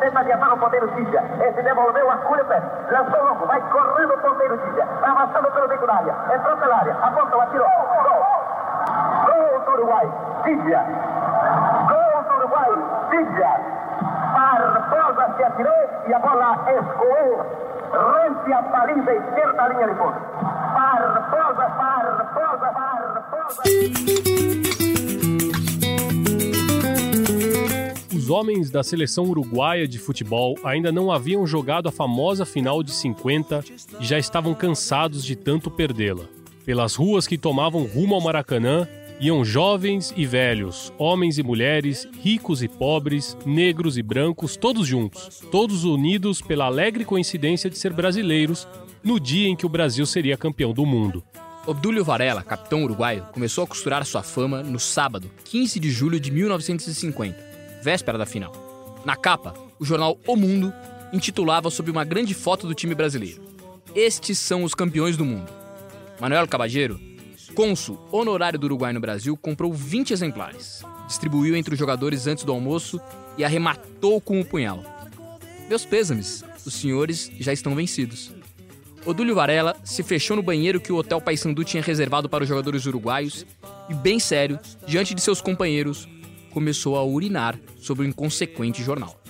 Tenta adiantar o ponteiro Cícia. Esse devolveu a Culebert. Lançou longo, vai correndo o ponteiro Cícia. Vai avançando pelo bico da área. Entrou pela área. Apontou, atirou. Gol. Gol do Uruguai. Cícia. Gol do Uruguai. Cícia. Barbosa se atirou e a bola escoou. Rente a esquerda da linha de fundo. Barbosa, Barbosa, Barbosa. Os homens da seleção uruguaia de futebol ainda não haviam jogado a famosa final de 50 e já estavam cansados de tanto perdê-la. Pelas ruas que tomavam rumo ao Maracanã, iam jovens e velhos, homens e mulheres, ricos e pobres, negros e brancos, todos juntos, todos unidos pela alegre coincidência de ser brasileiros no dia em que o Brasil seria campeão do mundo. Obdúlio Varela, capitão uruguaio, começou a costurar sua fama no sábado, 15 de julho de 1950, véspera da final. Na capa, o jornal O Mundo intitulava sob uma grande foto do time brasileiro: Estes são os campeões do mundo. Manuel Cabageiro, cônsul honorário do Uruguai no Brasil, comprou 20 exemplares, distribuiu entre os jogadores antes do almoço e arrematou com o punhal. Meus pêsames, os senhores já estão vencidos. Odúlio Varela se fechou no banheiro que o Hotel Paysandu tinha reservado para os jogadores uruguaios e, bem sério, diante de seus companheiros, começou a urinar sobre o inconsequente jornal.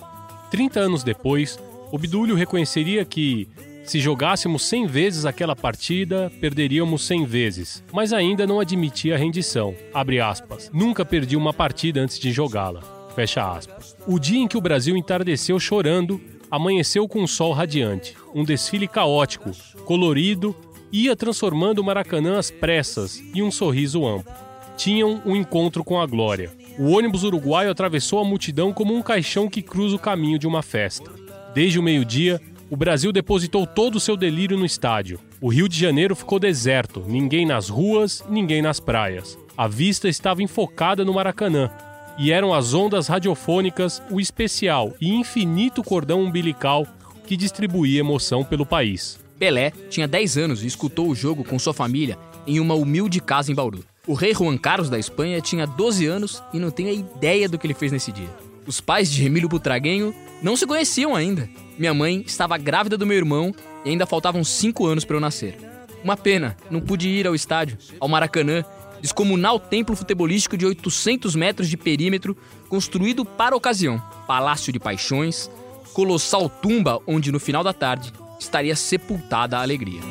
30 anos depois, Obdúlio reconheceria que, se jogássemos 100 vezes aquela partida, perderíamos 100 vezes, mas ainda não admitia a rendição. Abre aspas. Nunca perdi uma partida antes de jogá-la. Fecha aspas. O dia em que o Brasil entardeceu chorando, amanheceu com um sol radiante. Um desfile caótico, colorido, ia transformando o Maracanã às pressas e um sorriso amplo. Tinham um encontro com a glória. O ônibus uruguaio atravessou a multidão como um caixão que cruza o caminho de uma festa. Desde o meio-dia, o Brasil depositou todo o seu delírio no estádio. O Rio de Janeiro ficou deserto, ninguém nas ruas, ninguém nas praias. A vista estava enfocada no Maracanã, e eram as ondas radiofônicas, o especial e infinito cordão umbilical que distribuía emoção pelo país. Pelé tinha 10 anos e escutou o jogo com sua família em uma humilde casa em Bauru. O rei Juan Carlos da Espanha tinha 12 anos e não tem a ideia do que ele fez nesse dia. Os pais de Emílio Butraguenho não se conheciam ainda. Minha mãe estava grávida do meu irmão e ainda faltavam 5 anos para eu nascer. Uma pena, não pude ir ao estádio, ao Maracanã, descomunal templo futebolístico de 800 metros de perímetro, construído para a ocasião. Palácio de paixões, colossal tumba onde no final da tarde estaria sepultada a alegria.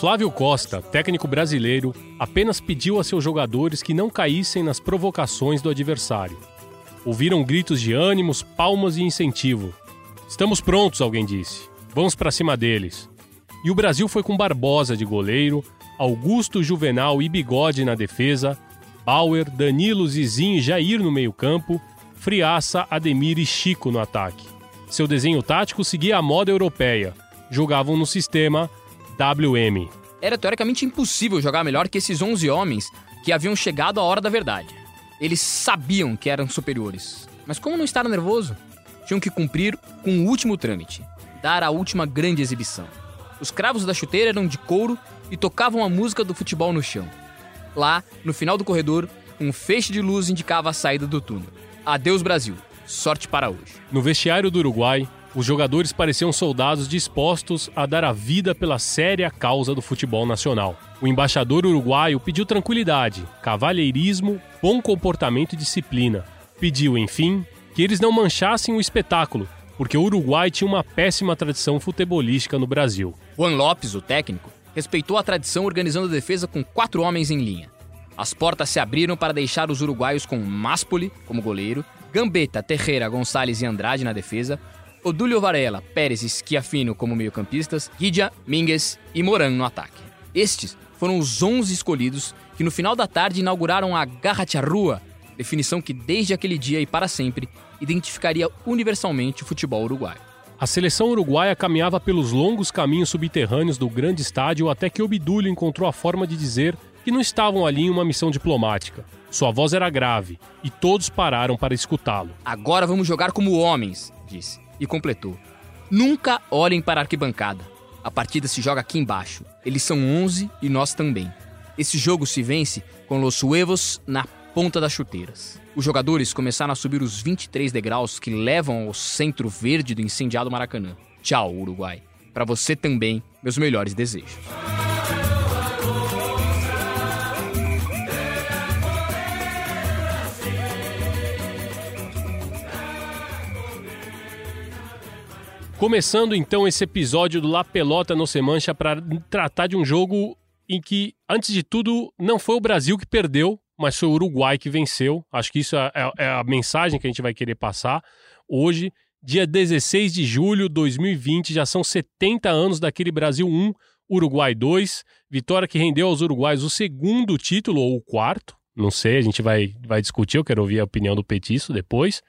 Flávio Costa, técnico brasileiro, apenas pediu a seus jogadores que não caíssem nas provocações do adversário. Ouviram gritos de ânimos, palmas e incentivo. Estamos prontos, alguém disse. Vamos para cima deles. E o Brasil foi com Barbosa de goleiro, Augusto, Juvenal e Bigode na defesa, Bauer, Danilo, Zizinho e Jair no meio-campo, Friaça, Ademir e Chico no ataque. Seu desenho tático seguia a moda europeia. Jogavam no sistema WM. Era teoricamente impossível jogar melhor que esses 11 homens que haviam chegado à hora da verdade. Eles sabiam que eram superiores. Mas como não estar nervoso? Tinham que cumprir com o último trâmite dar a última grande exibição. Os cravos da chuteira eram de couro e tocavam a música do futebol no chão. Lá, no final do corredor, um feixe de luz indicava a saída do túnel. Adeus, Brasil. Sorte para hoje. No vestiário do Uruguai, os jogadores pareciam soldados dispostos a dar a vida pela séria causa do futebol nacional. O embaixador uruguaio pediu tranquilidade, cavalheirismo, bom comportamento e disciplina. Pediu, enfim, que eles não manchassem o espetáculo, porque o Uruguai tinha uma péssima tradição futebolística no Brasil. Juan Lopes, o técnico, respeitou a tradição organizando a defesa com quatro homens em linha. As portas se abriram para deixar os uruguaios com Máspoli como goleiro, Gambetta, Terreira, Gonçalves e Andrade na defesa, Odúlio Varela, Pérez e Schiafino como meio-campistas, Guidia, Mingues e Moran no ataque. Estes foram os 11 escolhidos que no final da tarde inauguraram a Garra Rua, definição que desde aquele dia e para sempre identificaria universalmente o futebol uruguaio. A seleção uruguaia caminhava pelos longos caminhos subterrâneos do grande estádio até que Obdúlio encontrou a forma de dizer que não estavam ali em uma missão diplomática. Sua voz era grave e todos pararam para escutá-lo. Agora vamos jogar como homens, disse. E completou. Nunca olhem para a arquibancada. A partida se joga aqui embaixo. Eles são 11 e nós também. Esse jogo se vence com Los Huevos na ponta das chuteiras. Os jogadores começaram a subir os 23 degraus que levam ao centro verde do incendiado Maracanã. Tchau, Uruguai. Para você também, meus melhores desejos. Começando então esse episódio do La Pelota no Semancha para tratar de um jogo em que, antes de tudo, não foi o Brasil que perdeu, mas foi o Uruguai que venceu. Acho que isso é, é, é a mensagem que a gente vai querer passar hoje. Dia 16 de julho de 2020, já são 70 anos daquele Brasil 1, Uruguai 2. Vitória que rendeu aos uruguais o segundo título, ou o quarto, não sei, a gente vai, vai discutir, eu quero ouvir a opinião do Petiço depois.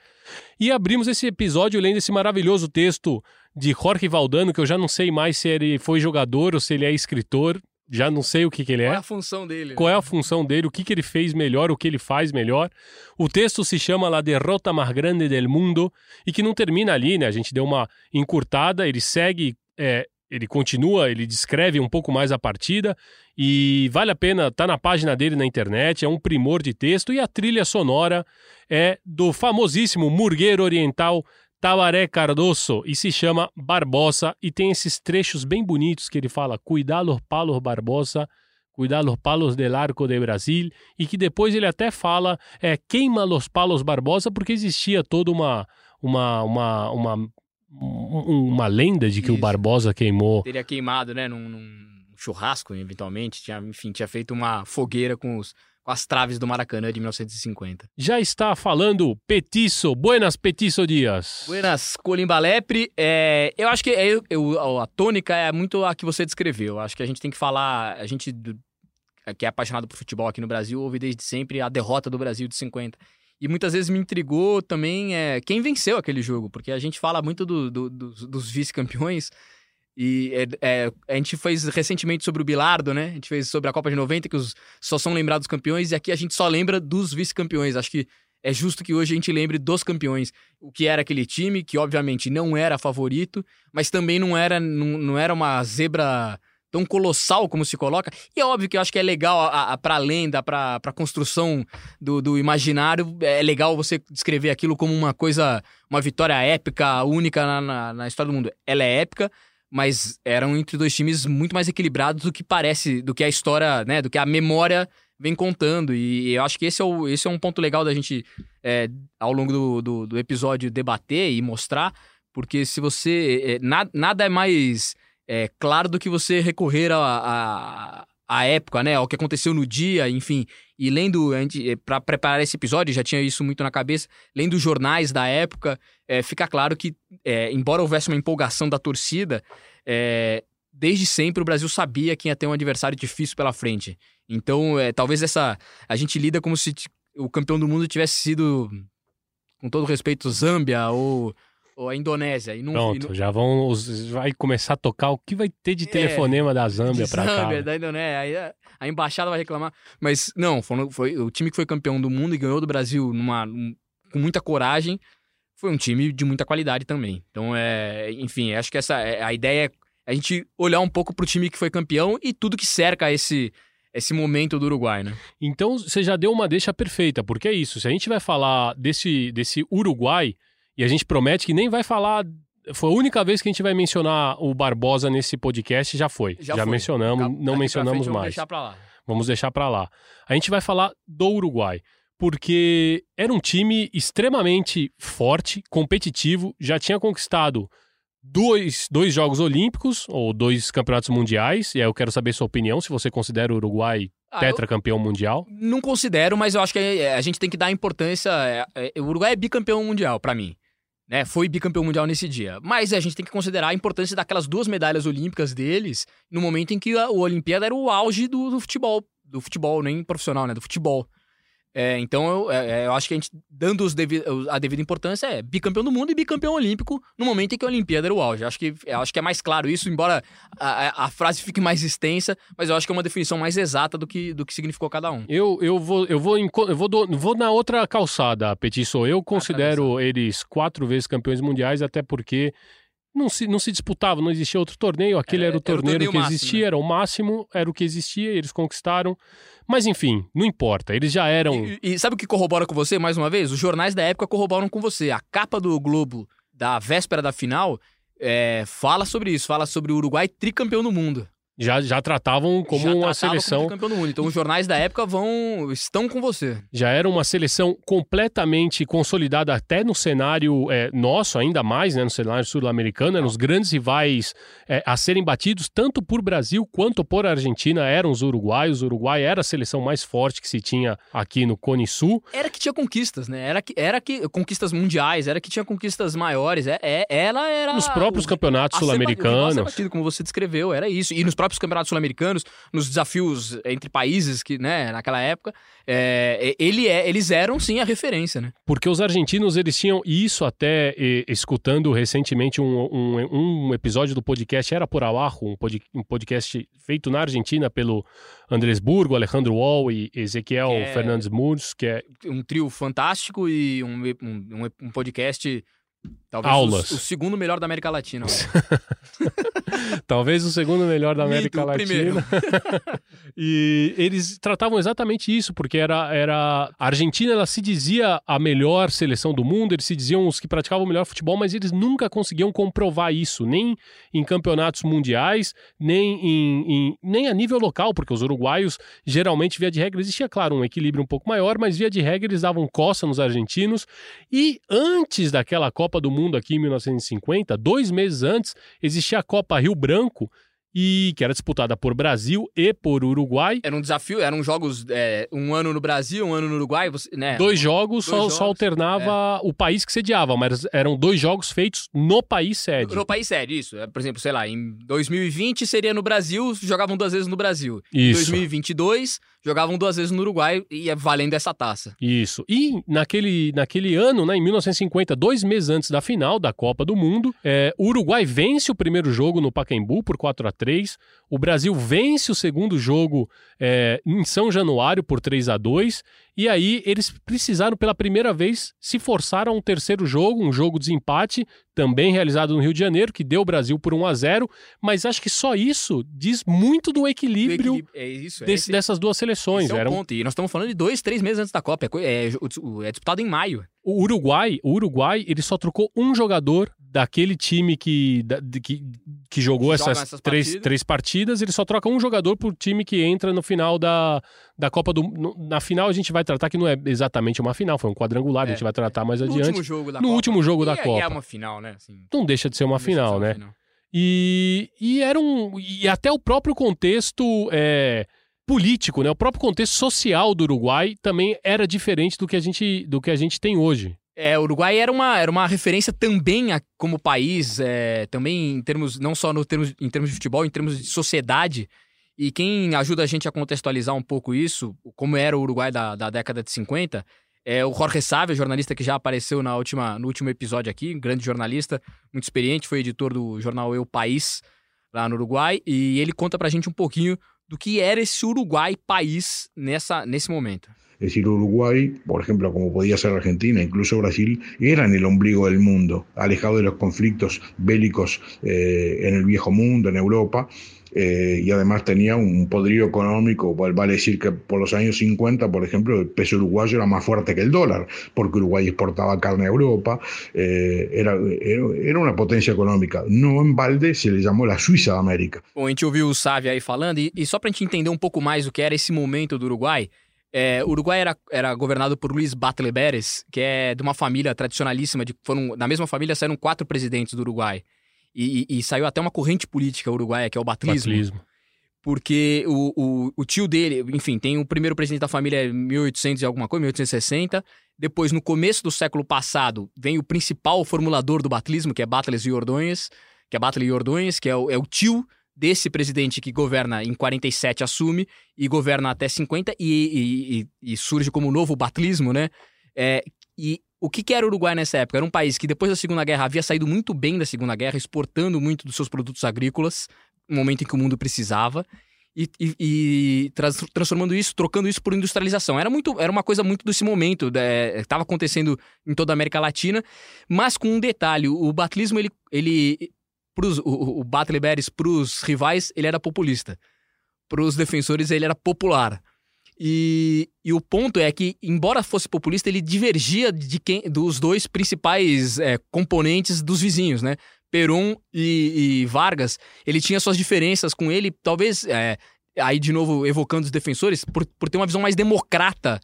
E abrimos esse episódio lendo esse maravilhoso texto de Jorge Valdano, que eu já não sei mais se ele foi jogador ou se ele é escritor, já não sei o que, que ele é. Qual é a função dele? Qual é a função dele, o que, que ele fez melhor, o que ele faz melhor. O texto se chama La Derrota Mais Grande del Mundo e que não termina ali, né? A gente deu uma encurtada, ele segue é, ele continua, ele descreve um pouco mais a partida e vale a pena, tá na página dele na internet, é um primor de texto e a trilha sonora é do famosíssimo murgueiro oriental Tabaré Cardoso e se chama Barbosa e tem esses trechos bem bonitos que ele fala cuidar los palos Barbosa, cuidar los palos del arco de Brasil e que depois ele até fala é queima los palos Barbosa porque existia toda uma uma, uma, uma uma lenda de que Isso. o Barbosa queimou. Teria queimado, né, num, num, churrasco, eventualmente. Tinha, enfim, tinha feito uma fogueira com, os, as traves do Maracanã de 1950. Já está falando Petiço. Buenas, Petiço Dias. Buenas, Colimbalepre. É, eu acho que é, eu, a tônica é muito a que você descreveu. Acho que a gente tem que falar. A gente que é apaixonado por futebol aqui no Brasil ouve desde sempre a derrota do Brasil de 50. E muitas vezes me intrigou também é, quem venceu aquele jogo, porque a gente fala muito do, do, dos, dos vice-campeões. E é, é, a gente fez recentemente sobre o Bilardo, né? A gente fez sobre a Copa de 90, que os, só são lembrados campeões, e aqui a gente só lembra dos vice-campeões. Acho que é justo que hoje a gente lembre dos campeões. O que era aquele time, que obviamente não era favorito, mas também não era, não, não era uma zebra tão colossal como se coloca. E é óbvio que eu acho que é legal, para a lenda, para a construção do, do imaginário, é legal você descrever aquilo como uma coisa, uma vitória épica, única na, na, na, história do mundo. Ela é épica, mas eram entre dois times muito mais equilibrados do que parece, do que a história, né, do que a memória vem contando. E eu acho que esse é, o, esse é um ponto legal da gente, é, ao longo do, do, do, episódio, debater e mostrar, porque se você. É, na, nada é mais é, claro do que você recorrer a, a, a, época, né? Ao que aconteceu no dia, enfim. E lendo, é, para preparar esse episódio, já tinha isso muito na cabeça, lendo jornais da época, é, fica claro que, é, embora houvesse uma empolgação da torcida, é, desde sempre o Brasil sabia que ia ter um adversário difícil pela frente. Então, é, talvez essa. A gente lida como se o campeão do mundo tivesse sido, com todo respeito, Zâmbia ou ou a Indonésia. E não, Pronto, e não... já vão. Vai começar a tocar o que vai ter de é, telefonema da Zâmbia para cá. Zâmbia, da Indonésia. A, embaixada vai reclamar. Mas não, foi, foi, o time que foi campeão do mundo e ganhou do Brasil numa, um, com muita coragem. Foi um time de muita qualidade também. Então, é, enfim, acho que essa é, a ideia é a gente olhar um pouco pro time que foi campeão e tudo que cerca esse esse momento do Uruguai, né? Então você já deu uma deixa perfeita, porque é isso. Se a gente vai falar desse, desse Uruguai, e a gente promete que nem vai falar. Foi a única vez que a gente vai mencionar o Barbosa nesse podcast, já foi. Já, já foi. mencionamos, não mencionamos frente, mais. Vamos deixar pra lá. Vamos deixar pra lá. A gente vai falar do Uruguai, porque era um time extremamente forte, competitivo, já tinha conquistado dois, dois Jogos Olímpicos, ou dois Campeonatos Mundiais, e aí eu quero saber sua opinião, se você considera o Uruguai Ah, tetracampeão mundial? Não considero, mas eu acho que a gente tem que dar importância. é, é, o Uruguai é bicampeão mundial, pra mim. Né? Foi bicampeão mundial nesse dia. Mas a gente tem que considerar a importância daquelas duas medalhas olímpicas deles no momento em que a, o Olimpíada era o auge do, do futebol. Do futebol, nem profissional, né? Do futebol. É, então eu, é, eu acho que a gente, dando devi- a devida importância, é bicampeão do mundo e bicampeão olímpico no momento em que a Olimpíada era o auge. Eu acho que, acho que é mais claro isso, embora a, a- frase fique mais extensa, mas eu acho que é uma definição mais exata do que, do que significou cada um. Eu, eu vou, eu vou, eu vou, do- vou na outra calçada, Petiço. Eu considero eles quatro vezes campeões mundiais, até porque não se, não se disputava, não existia outro torneio. Aquele É, era o era o torneio torneio que máximo, existia, né? era o máximo, era o que existia, eles conquistaram. Mas enfim, não importa. Eles já eram. E, e sabe o que corrobora com você, mais uma vez? Os jornais da época corroboram com você. A capa do Globo da véspera da final é, fala sobre isso, fala sobre o Uruguai tricampeão do mundo. Já, já tratavam como Já uma seleção. Como tricampeão do mundo. Então os jornais da época vão estão com você. já era uma seleção completamente consolidada até no cenário é, nosso, ainda mais, né, no cenário sul-americano, eram os grandes rivais é, a serem batidos tanto por Brasil quanto por Argentina eram os uruguaios. O Uruguai era a seleção mais forte que se tinha aqui no Cone Sul. Era que tinha conquistas, né? Era que era que conquistas mundiais, era que tinha conquistas maiores. É, é- ela era Nos próprios o- campeonatos sul-americanos. batido, como você descreveu, era isso. E nos próprios campeonatos sul-americanos, nos desafios entre países que, né, naquela época, é, ele é, eles eram sim a referência, né? Porque os argentinos, eles tinham isso até eh, escutando recentemente um, um, um episódio do podcast Era Por Abajo, um, pod- um podcast feito na Argentina pelo Andrés Burgo, Alejandro Wall e Ezequiel é- Fernandes Murs, que é um trio fantástico e um- um podcast. Talvez Aulas. O, o segundo melhor da América Latina. olha. talvez o segundo melhor da América Mito. Latina. e eles tratavam exatamente isso, porque era, era a Argentina, ela se dizia a melhor seleção do mundo, eles se diziam os que praticavam o melhor futebol, mas eles nunca conseguiam comprovar isso, nem em campeonatos mundiais, nem em, em- nem a nível local, porque os uruguaios geralmente via de regra existia claro um equilíbrio um pouco maior, mas via de regra eles davam coça nos argentinos. E antes daquela Copa do Mundo aqui em 1950, dois meses antes, existia a Copa Rio Branco e que era disputada por Brasil e por Uruguai. Era um desafio, eram jogos é, um ano no Brasil, um ano no Uruguai, você, né? Dois jogos, Dois só, jogos, só alternava o país que sediava, mas eram dois jogos feitos no país sede. No, no país sério, isso. É, Por exemplo, sei lá, em 2020 seria no Brasil, jogavam duas vezes no Brasil. Em Isso. 2022, jogavam duas vezes no Uruguai e ia valendo essa taça. Isso. E naquele, naquele ano, né, em 1950, dois meses antes da final da Copa do Mundo, é, o Uruguai vence o primeiro jogo no Pacaembu por 4 a 3 O Brasil vence o segundo jogo é, em São Januário por 3 a 2 E aí eles precisaram pela primeira vez se forçar a um terceiro jogo, um jogo de empate, também realizado no Rio de Janeiro, que deu o Brasil por 1 a 0 Mas acho que só isso diz muito do equilíbrio, Equilíbrio- É isso, é desse- esse- dessas duas seleções. esse é o Era um- ponto. E nós estamos falando de dois, três meses antes da Copa. É, é, o- é disputado em maio. O Uruguai, o Uruguai, ele só trocou um jogador daquele time que, da- que, que jogou Joga essas, essas três, partidas. três partidas. Ele só troca um jogador por time que entra no final da, da Copa do no- Na final a gente vai tratar que não é exatamente uma final, foi um quadrangular, a É, gente vai tratar mais No adiante. último jogo da No Copa. último jogo da E é- e Copa. É uma final, né? Assim, Não deixa de ser uma final, ser uma né? final. E, e era um. E até o próprio contexto é, político, né? O próprio contexto social do Uruguai também era diferente do que a gente, do que a gente tem hoje. É, o Uruguai era uma, era uma referência também a- como país, é, também em termos, não só no termos, em termos de futebol, em termos de sociedade. E quem ajuda a gente a contextualizar um pouco isso, como era o Uruguai da, da década de 50, é o Jorge Sávia, jornalista que já apareceu na última, no último episódio aqui, grande jornalista, muito experiente, foi editor do jornal Eu País, lá no Uruguai, e ele conta pra gente um pouquinho do que era esse Uruguai país nessa, nesse momento. Es decir, Uruguay, por ejemplo, como podía ser Argentina, incluso Brasil, eran el ombligo del mundo, alejado de los conflictos bélicos eh, en el viejo mundo, en Europa, eh, y además tenía un poderío económico, val- vale decir que por los años 50, por ejemplo, el peso uruguayo era más fuerte que el dólar, porque Uruguay exportaba carne a Europa, eh, era, era, una potencia económica. No en balde se le llamó la Suiza de América. Bom, a gente ouviu o Sávia aí falando, e, e só pra gente entender um pouco mais o que era esse momento do Uruguai, é, o Uruguai era, era governado por Luiz Batlle Beres, que é de uma família tradicionalíssima, de, foram, na mesma família saíram quatro presidentes do Uruguai. E, e- e saiu até uma corrente política uruguaia, que é o batlismo. Batlismo. porque o, o, o, tio dele, enfim, tem o primeiro presidente da família em 1800 e alguma coisa, 1860. Depois, no começo do século passado, vem o principal formulador do batelismo, que é Battles e Ordonhas, que é Batley e Ordonhas, que é o, é o tio desse presidente que governa em 47, assume, e governa até 50, e, e, e surge como novo batlismo, né? É, e o que, que era o Uruguai nessa época? Era um país que depois da Segunda Guerra havia saído muito bem da Segunda Guerra, exportando muito dos seus produtos agrícolas, no momento em que o mundo precisava. E, e, e trans, transformando isso, trocando isso por industrialização. Era muito, era uma coisa muito desse momento, estava né? acontecendo em toda a América Latina, mas com um detalhe: o batlismo ele, ele pros, o, o para os rivais ele era populista, para os defensores ele era popular. E, e, o ponto é que, embora fosse populista, ele divergia de quem, dos dois principais é, componentes dos vizinhos, né? Peron e, e, Vargas, ele tinha suas diferenças com ele, talvez, é, aí de novo evocando os defensores, por, por ter uma visão mais democrata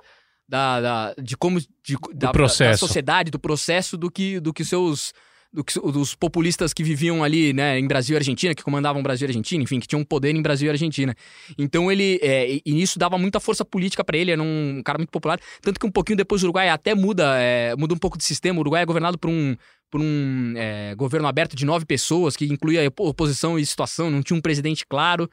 da, da de como de, da, da, sociedade, do processo, do que, do que seus do que, dos populistas que viviam ali, né, em Brasil e Argentina, que comandavam Brasil e Argentina, enfim, que tinham poder em Brasil e Argentina. Então ele, é, e isso dava muita força política para ele, era um cara muito popular, tanto que um pouquinho depois o Uruguai até muda, é, muda um pouco de sistema, o Uruguai é governado por um, por um é, governo aberto de nove pessoas, que incluía oposição e situação, não tinha um presidente claro,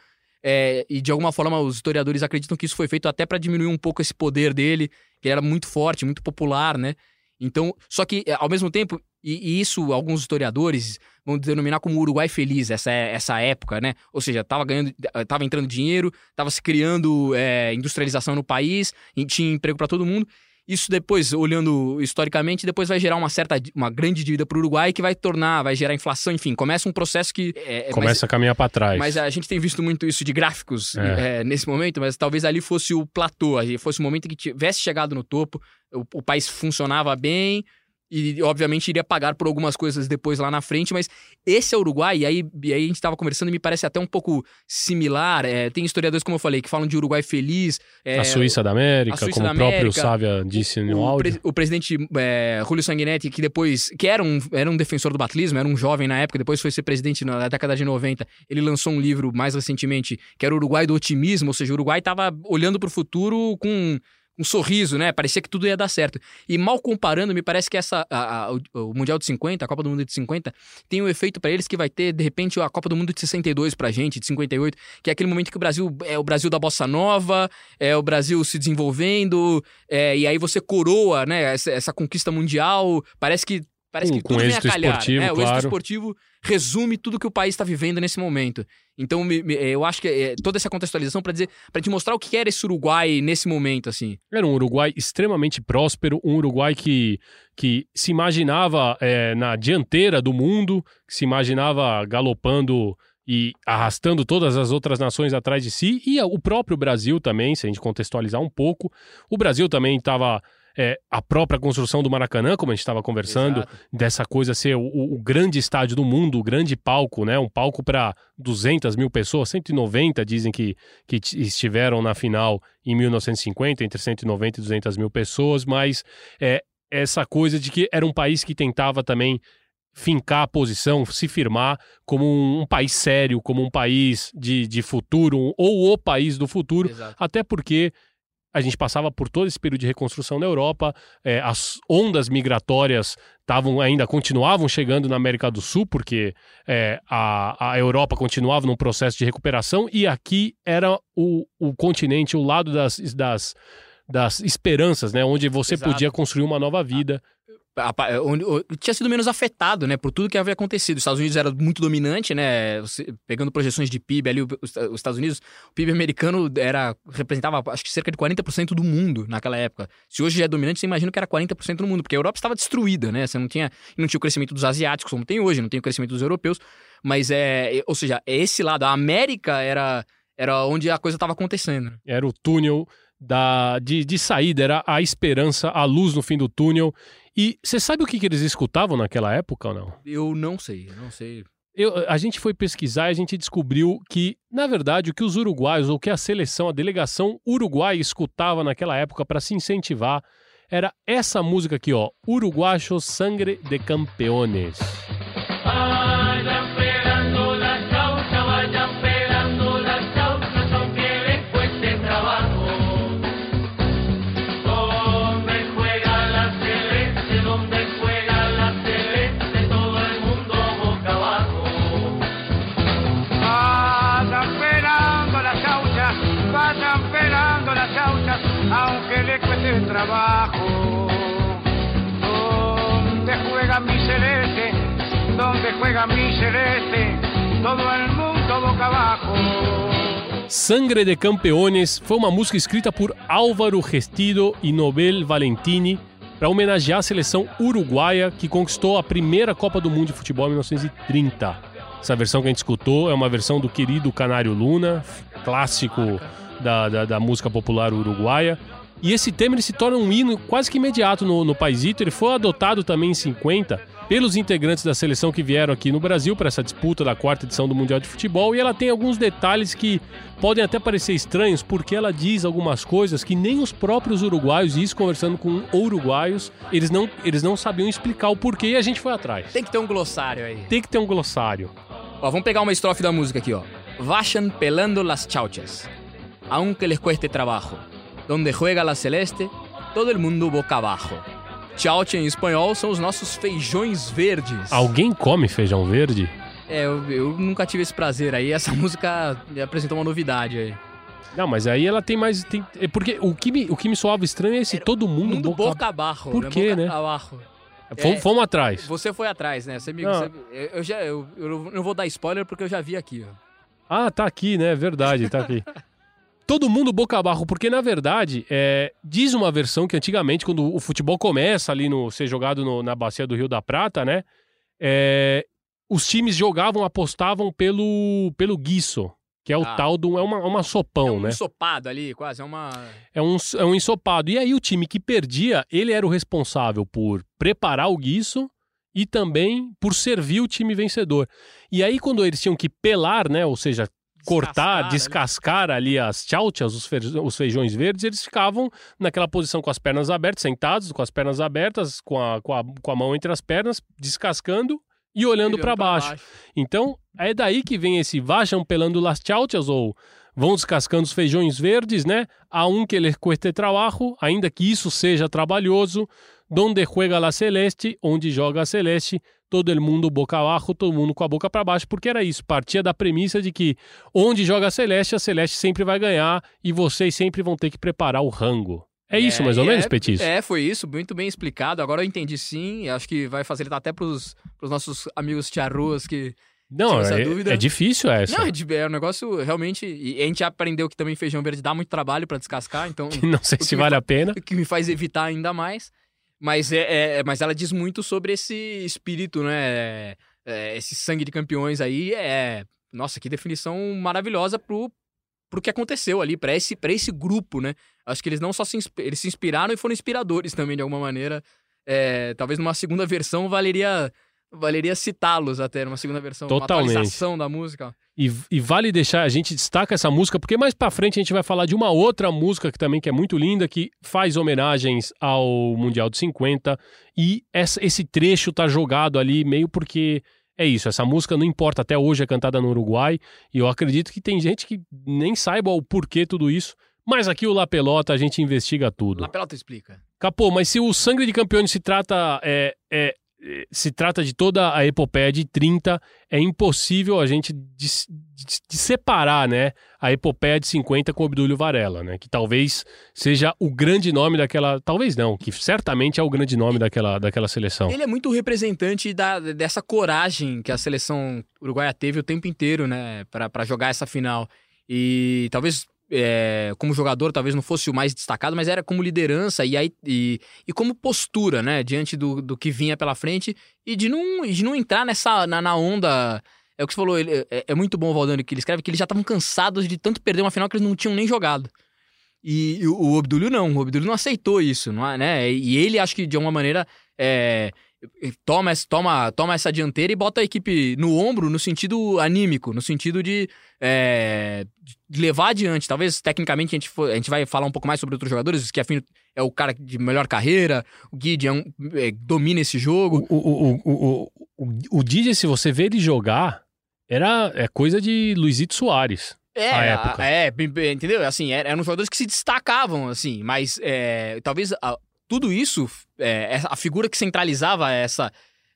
é, e de alguma forma os historiadores acreditam que isso foi feito até para diminuir um pouco esse poder dele, que ele era muito forte, muito popular, né? Então, só que ao mesmo tempo, e, e, isso alguns historiadores vão denominar como Uruguai feliz, essa, essa época, né? Ou seja, estava ganhando, estava entrando dinheiro, estava se criando é, industrialização no país, tinha emprego para todo mundo. Isso depois, olhando historicamente, depois vai gerar uma certa, uma grande dívida para o Uruguai que vai tornar, vai gerar inflação, enfim, começa um processo que... É, é começa mas, a caminhar para trás. Mas a gente tem visto muito isso de gráficos é. É, nesse momento, mas talvez ali fosse o platô, fosse o momento que tivesse chegado no topo, o, o país funcionava bem, e obviamente iria pagar por algumas coisas depois lá na frente, mas esse é o Uruguai, e aí, e aí a gente estava conversando e me parece até um pouco similar. É, tem historiadores, como eu falei, que falam de Uruguai feliz. É, a Suíça da América, Suíça como da o próprio Sávia disse no o, áudio. O, o presidente é, Julio Sanguinetti, que depois, que era um, era um defensor do batlismo, era um jovem na época, depois foi ser presidente na década de 90, ele lançou um livro mais recentemente, que era o Uruguai do Otimismo, ou seja, o Uruguai estava olhando para o futuro com um sorriso, né? Parecia que tudo ia dar certo. E mal comparando, me parece que essa a, a, o Mundial de 50, a Copa do Mundo de 50, tem um efeito para eles que vai ter, de repente, a Copa do Mundo de 62 pra gente, de 58, que é aquele momento que o Brasil é o Brasil da bossa nova, é o Brasil se desenvolvendo, é, e aí você coroa, né, essa, essa conquista mundial. Parece que Parece que tudo vem a calhar. Esportivo, é, o claro. êxito esportivo resume tudo que o país está vivendo nesse momento. Então, me, me, eu acho que é, toda essa contextualização para dizer, para te mostrar o que era esse Uruguai nesse momento, assim. Era um Uruguai extremamente próspero, um Uruguai que, que se imaginava é, na dianteira do mundo, que se imaginava galopando e arrastando todas as outras nações atrás de si, e o próprio Brasil também, se a gente contextualizar um pouco. O Brasil também estava é, a própria construção do Maracanã, como a gente estava conversando, Exato. dessa coisa ser o, o, grande estádio do mundo, o grande palco, né? Um palco para 200 mil pessoas, 190 dizem que, que estiveram na final em 1950, entre 190 e 200 mil pessoas, mas é, essa coisa de que era um país que tentava também fincar a posição, se firmar como um, um, país sério, como um país de, de futuro, ou o país do futuro, Exato. até porque a gente passava por todo esse período de reconstrução na Europa, é, as ondas migratórias estavam ainda continuavam chegando na América do Sul, porque é, a, a Europa continuava num processo de recuperação, e aqui era o, o continente, o lado das, das, das esperanças, né? Onde você Exato. podia construir uma nova vida tinha sido menos afetado, né, por tudo que havia acontecido. Os Estados Unidos era muito dominante, né, pegando projeções de PIB ali, os Estados Unidos, o PIB americano era representava acho que cerca de 40% do mundo naquela época. Se hoje é dominante, você imagina que era 40% do mundo, porque a Europa estava destruída, né? Você não tinha, não tinha o crescimento dos asiáticos como tem hoje, não tem o crescimento dos europeus, mas é, ou seja, é esse lado, a América era era onde a coisa estava acontecendo. Era o túnel da, de, de saída, era a esperança, a luz no fim do túnel. E você sabe o que, que eles escutavam naquela época ou não? Eu não sei, eu não sei. Eu, a gente foi pesquisar e a gente descobriu que, na verdade, o que os uruguaios, ou que a seleção, a delegação uruguaia escutava naquela época para se incentivar era essa música aqui, ó. Uruguayo Sangre de Campeones. Abajo. Donde juega mi celeste, donde juega mi celeste, todo el mundo boca abajo. Sangre de Campeones foi uma música escrita por Álvaro Restido e Nobel Valentini para homenagear a seleção uruguaia que conquistou a primeira Copa do Mundo de Futebol em 1930. Essa versão que a gente escutou é uma versão do querido Canário Luna, clássico da, da, da música popular uruguaia. E esse tema ele se torna um hino quase que imediato no, no paísito. Ele foi adotado também em 50 pelos integrantes da seleção que vieram aqui no Brasil para essa disputa da quarta edição do Mundial de Futebol. E ela tem alguns detalhes que podem até parecer estranhos, porque ela diz algumas coisas que nem os próprios uruguaios, e isso conversando com uruguaios, eles não, eles não sabiam explicar o porquê e a gente foi atrás. Tem que ter um glossário aí. Tem que ter um glossário. Ó, vamos pegar uma estrofe da música aqui, ó. Vayan pelando las chauchas, aunque les cueste trabajo. Donde juega la celeste, todo el mundo boca abajo. Chaucha em espanhol são os nossos feijões verdes. Alguém come feijão verde? É, eu, eu nunca tive esse prazer aí. Essa música me apresentou uma novidade aí. Não, mas aí ela tem mais. Tem, é porque o que, me, o que me soava estranho é esse todo mundo, Mundo boca, boca abaixo. Por né? quê, boca né? abaixo. Fomos, É. fomos atrás. Você foi atrás, né? Você me, você- eu, já, eu, eu não vou dar spoiler porque eu já vi aqui, ó. Ah, tá aqui, né? Verdade, tá aqui. Todo mundo boca abaixo, porque na verdade, é, diz uma versão que antigamente, quando o futebol começa ali no ser jogado no- na bacia do Rio da Prata, né? é, os times jogavam, apostavam pelo, pelo guiço, que é o Ah. tal do. É uma, uma É sopão, um né? ensopado ali, quase. É uma. É um, é um ensopado. E aí o time que perdia, ele era o responsável por preparar o guiço e também por servir o time vencedor. E aí quando eles tinham que pelar, né, ou seja, cortar, Descascar, descascar ali as tchauchas, os, os feijões verdes, eles ficavam naquela posição com as pernas abertas, sentados, com as pernas abertas, com a, com a, com a mão entre as pernas, descascando e olhando para baixo. Então, é daí que vem esse vajam pelando las chauchas ou vão descascando os feijões verdes, né? A um que les cueste trabajo, ainda que isso seja trabalhoso, donde juega la celeste, onde joga a celeste, todo mundo boca abaixo, todo mundo com a boca para baixo, porque era isso, partia da premissa de que onde joga a celeste, a celeste sempre vai ganhar e vocês sempre vão ter que preparar o rango. É isso, mais ou menos, é, Petis? É, foi isso, muito bem explicado. Agora eu entendi sim, acho que vai facilitar até pros, pros nossos amigos tiarruas que. Não, é, dúvida. é difícil essa. Não, é, é um negócio realmente. E a gente aprendeu que também feijão verde dá muito trabalho pra descascar, então. Não sei se vale a pena. o que me faz evitar ainda mais. Mas, é, é- mas ela diz muito sobre esse espírito, né? É, esse sangue de campeões aí é. Nossa, que definição maravilhosa pro, pro que aconteceu ali, pra esse, pra esse grupo, né? Acho que eles não só se, eles se inspiraram e foram inspiradores também, de alguma maneira. É, talvez numa segunda versão valeria. Valeria citá-los até numa segunda versão, Totalmente. uma atualização da música. E, e vale deixar, a gente destaca essa música, porque mais pra frente a gente vai falar de uma outra música que também que é muito linda, que faz homenagens ao Mundial de 50. E essa- esse trecho tá jogado ali meio porque é isso, essa música não importa, até hoje é cantada no Uruguai. E eu acredito que tem gente que nem saiba o porquê tudo isso. Mas aqui o La Pelota a gente investiga tudo. Na pelota explica. Capô, mas se o Sangue de Campeões se trata é, é, se trata de toda a epopeia de 30, é impossível a gente de, de- de separar, né, a epopeia de 50 com Obdúlio Varela, né, que talvez seja o grande nome daquela, talvez não, que certamente é o grande nome daquela, daquela seleção. Ele é muito representante da, dessa coragem que a seleção uruguaia teve o tempo inteiro, né, pra jogar essa final. E talvez, é, como jogador, talvez não fosse o mais destacado, mas era como liderança e, aí, e, e como postura, né, diante do, do que vinha pela frente e de não, de não entrar nessa, na, na onda. É o que você falou, ele- é, é muito bom o Valdano que ele escreve que eles já estavam cansados de tanto perder uma final que eles não tinham nem jogado. E, e o o Obdúlio não, o Obdúlio não aceitou isso, não é, né? E ele, acho que de alguma maneira, é, toma, essa- toma, toma essa dianteira e bota a equipe no ombro no sentido anímico, no sentido de, é, de levar adiante. Talvez, tecnicamente, a gente, for- a gente vai falar um pouco mais sobre outros jogadores, que afim é o cara de melhor carreira, o Guide é um- é, domina esse jogo. O, o, o, o, o, o DJ, se você vê ele jogar, era é coisa de Luizito Soares. É, a época. é, entendeu? Assim, er- eram jogadores que se destacavam, assim, mas é, talvez a- tudo isso, é, a figura que centralizava essa,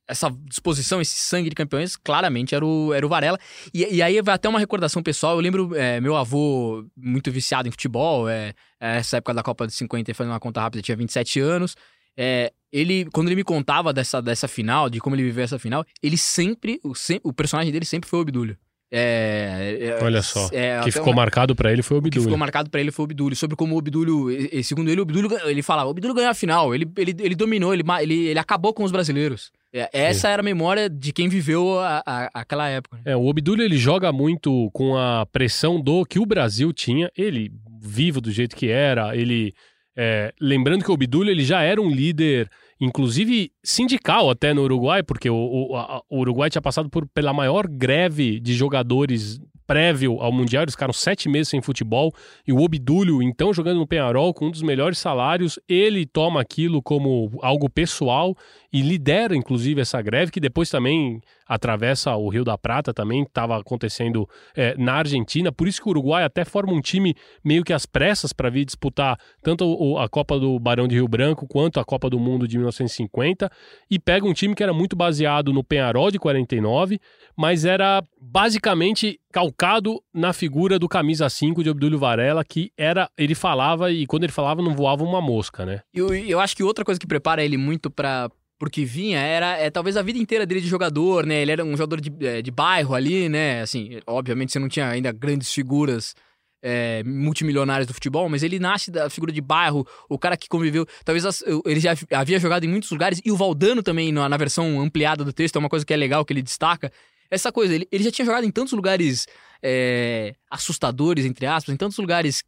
essa disposição, esse sangue de campeões, claramente era o, era o Varela. E, e aí vai até uma recordação pessoal. Eu lembro é, meu avô, muito viciado em futebol, é, é essa época da Copa de 50, fazendo uma conta rápida, tinha 27 anos. É, ele, quando ele me contava dessa, dessa final, de como ele viveu essa final, ele sempre, o, o personagem dele sempre foi o Obdúlio. É, é, Olha só. É, que ficou uma... marcado para ele foi o Obdúlio. que ficou marcado para ele foi o Obdúlio. Sobre como o Obdúlio, segundo ele, o Obdúlio, ele falava, o Obdúlio ganhou a final, ele, ele, ele dominou, ele, ele, ele acabou com os brasileiros. É, essa era a memória de quem viveu a, a, aquela época. Né? É, o Obdúlio ele joga muito com a pressão do que o Brasil tinha. Ele, vivo do jeito que era, ele. É, lembrando que o Obdúlio ele já era um líder inclusive sindical até no Uruguai, porque o, o, a, o Uruguai tinha passado por, pela maior greve de jogadores prévio ao Mundial, eles ficaram sete meses sem futebol, e o Obdúlio, então jogando no Penharol, com um dos melhores salários, ele toma aquilo como algo pessoal e lidera, inclusive, essa greve, que depois também atravessa o Rio da Prata, também estava acontecendo é, na Argentina. Por isso que o Uruguai até forma um time meio que às pressas para vir disputar tanto a Copa do Barão de Rio Branco quanto a Copa do Mundo de 1950 e pega um time que era muito baseado no Penharol de 49, mas era basicamente calcado na figura do camisa 5 de Obdúlio Varela, que era ele falava e quando ele falava não voava uma mosca, né? Eu, eu acho que outra coisa que prepara ele muito para porque vinha era é, talvez a vida inteira dele de jogador, né? Ele era um jogador de, é, de bairro ali, né? Assim, obviamente você não tinha ainda grandes figuras é, multimilionários do futebol, mas ele nasce da figura de bairro, o cara que conviveu. Talvez as, ele já havia jogado em muitos lugares, e o Valdano também, na, na, versão ampliada do texto, é uma coisa que é legal que ele destaca. Essa coisa, ele, ele já tinha jogado em tantos lugares é, assustadores, entre aspas, em tantos lugares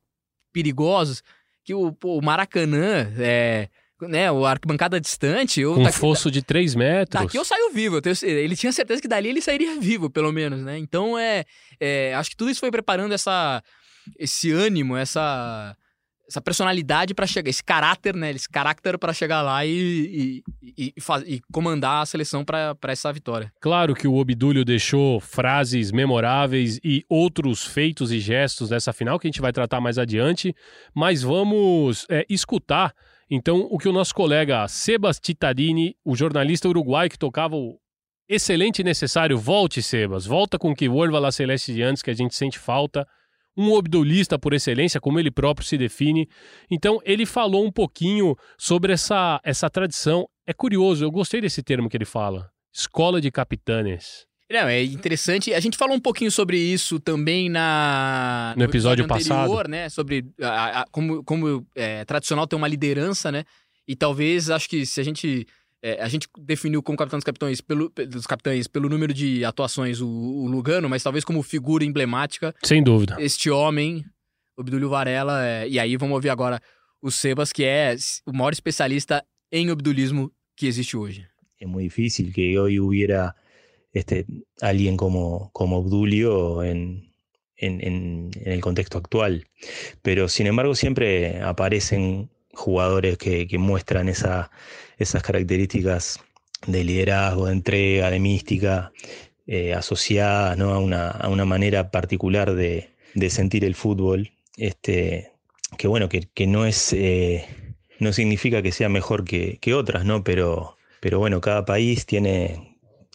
perigosos, que o, pô, o Maracanã. É, né, o arquibancada distante. Eu, um daqui, fosso de 3 metros. Daqui eu saio vivo. Eu tenho, ele tinha certeza que dali ele sairia vivo, pelo menos, né? Então, é, é acho que tudo isso foi preparando essa, esse ânimo, essa, essa personalidade para chegar, esse caráter, né? Esse caráter para chegar lá e, e, e, e, comandar a seleção para essa vitória. Claro que o Obdúlio deixou frases memoráveis e outros feitos e gestos nessa final que a gente vai tratar mais adiante, mas vamos é, escutar então, o que o nosso colega Sebas Titarini, o jornalista uruguai que tocava o excelente e necessário, volte, Sebas, volta com que Volva La Celeste de antes, que a gente sente falta. Um obdulista por excelência, como ele próprio se define. Então, ele falou um pouquinho sobre essa, essa tradição. É curioso, eu gostei desse termo que ele fala. Escola de Capitanes. Não, é interessante. A gente falou um pouquinho sobre isso também na no, no episódio, episódio anterior, passado, né? Sobre a, a, como, como é tradicional ter uma liderança, né? E talvez acho que se a gente é, a gente definiu como capitão dos capitães pelo, dos capitães pelo número de atuações o, o, Lugano, mas talvez como figura emblemática. Sem dúvida. Este homem, o Obdúlio Varela, é, e aí vamos ouvir agora o Sebas, que é o maior especialista em obdulismo que existe hoje. É muito difícil que hoje hubiera este, alguien como, como Obdulio en, en, el contexto actual. Pero sin embargo siempre aparecen jugadores que, muestran esa, esas características de liderazgo, de entrega, de mística, eh, asociadas ¿no? a, una, a, una, manera particular de, sentir el fútbol, este, que bueno, que, no es... Eh, no significa que sea mejor que, que otras, ¿no? Pero, pero bueno, cada país tiene,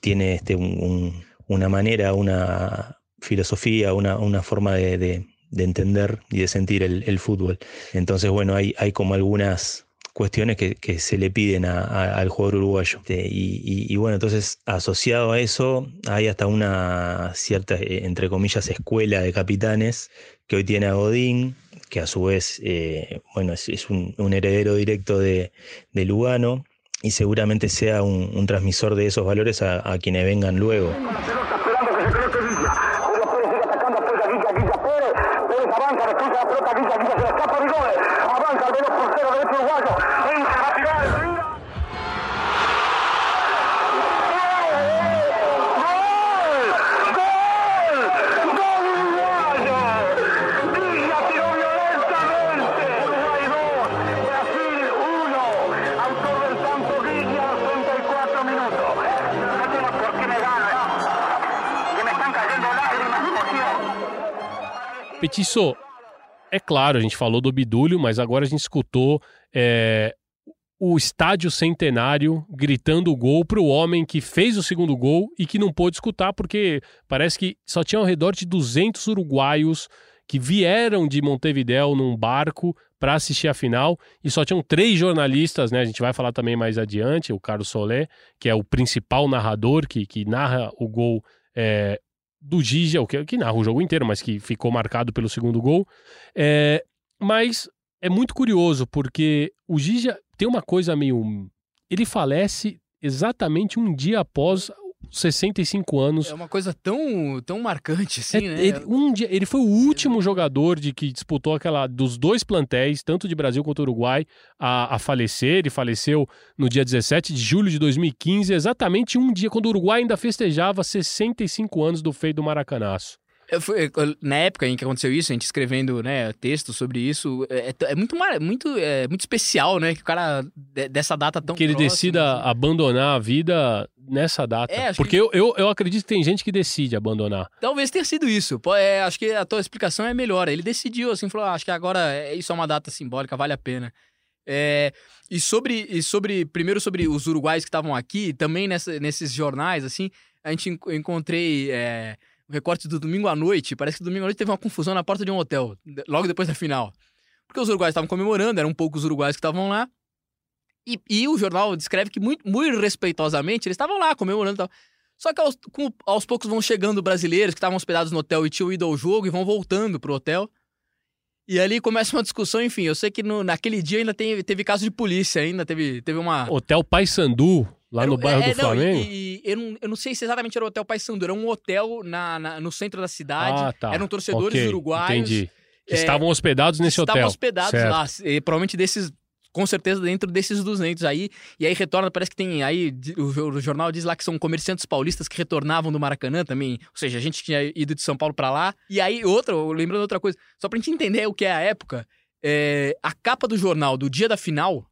tiene este, una manera, una filosofía, una, forma de, entender y de sentir el, fútbol. Entonces, bueno, hay, como algunas cuestiones que, se le piden al jugador uruguayo. Este, y, bueno, entonces asociado a eso hay hasta una cierta, eh, entre comillas, escuela de capitanes que hoy tiene a Godín, que a su vez, eh, bueno, es, un, heredero directo de, de Lugano y seguramente sea un, un transmisor de esos valores a, a quienes vengan luego. Petiço, é claro, a gente falou do Bidúlio, mas agora a gente escutou é, o estádio centenário gritando o gol para o homem que fez o segundo gol e que não pôde escutar porque parece que só tinha ao redor de 200 uruguaios que vieram de Montevideo num barco para assistir a final e só tinham três jornalistas, né? A gente vai falar também mais adiante, o Carlos Solé, que é o principal narrador que, que narra o gol é, do Gigi, o que, que narra o jogo inteiro, mas que ficou marcado pelo segundo gol. É, mas é muito curioso porque o Gigi tem uma coisa meio. Ele falece exatamente um dia após 65 anos. É uma coisa tão, tão marcante assim, É, né? ele, um dia, ele foi o último jogador de que disputou aquela dos dois plantéis, tanto de Brasil quanto Uruguai, a, a falecer. Ele faleceu no dia 17 de julho de 2015, exatamente um dia quando o Uruguai ainda festejava 65 anos do feito do Maracanaço. Fui- na época em que aconteceu isso, a gente escrevendo né, texto sobre isso, é, é- é muito, muito, é, muito especial, né? Que o cara de- dessa data tão que ele próxima, decida assim. abandonar a vida nessa data. É, Porque eu, eu, eu acredito que tem gente que decide abandonar. Talvez tenha sido isso. Pô, é, acho que a tua explicação é melhor. Ele decidiu, assim, falou: "Ah, acho que agora é- isso é uma data simbólica, vale a pena. É, e sobre, e sobre, primeiro sobre os uruguais que estavam aqui, também nessa- nesses jornais, assim, a gente en- encontrei é, um recorte do domingo à noite. Parece que domingo à noite teve uma confusão na porta de um hotel, logo depois da final. Porque os uruguais estavam comemorando, eram poucos uruguais que estavam lá. E, e o jornal descreve que, muito, muito respeitosamente, eles estavam lá comemorando. Só que aos, com- aos poucos vão chegando brasileiros que estavam hospedados no hotel e tinham ido ao jogo e vão voltando pro hotel. E ali começa uma discussão, enfim. Eu sei que no- naquele dia ainda tem- teve caso de polícia, ainda teve, teve uma. Hotel Paysandu, lá Era no bairro é, do não, Flamengo. E, e eu, não, eu não sei se exatamente era o Hotel Paysandu, era um hotel na, na- no centro da cidade. Ah, tá. Eram torcedores Ok, uruguaios. Entendi. Que é, estavam hospedados nesse estavam hotel. hospedados Certo. lá. E, provavelmente desses. Com certeza dentro desses 200 aí. E aí retorna, parece que tem aí. O, jo- o jornal diz lá que são comerciantes paulistas que retornavam do Maracanã também. Ou seja, a gente tinha ido de São Paulo pra lá. E aí, outra, lembrando outra coisa, só pra gente entender o que é a época, é, a capa do jornal do dia da final.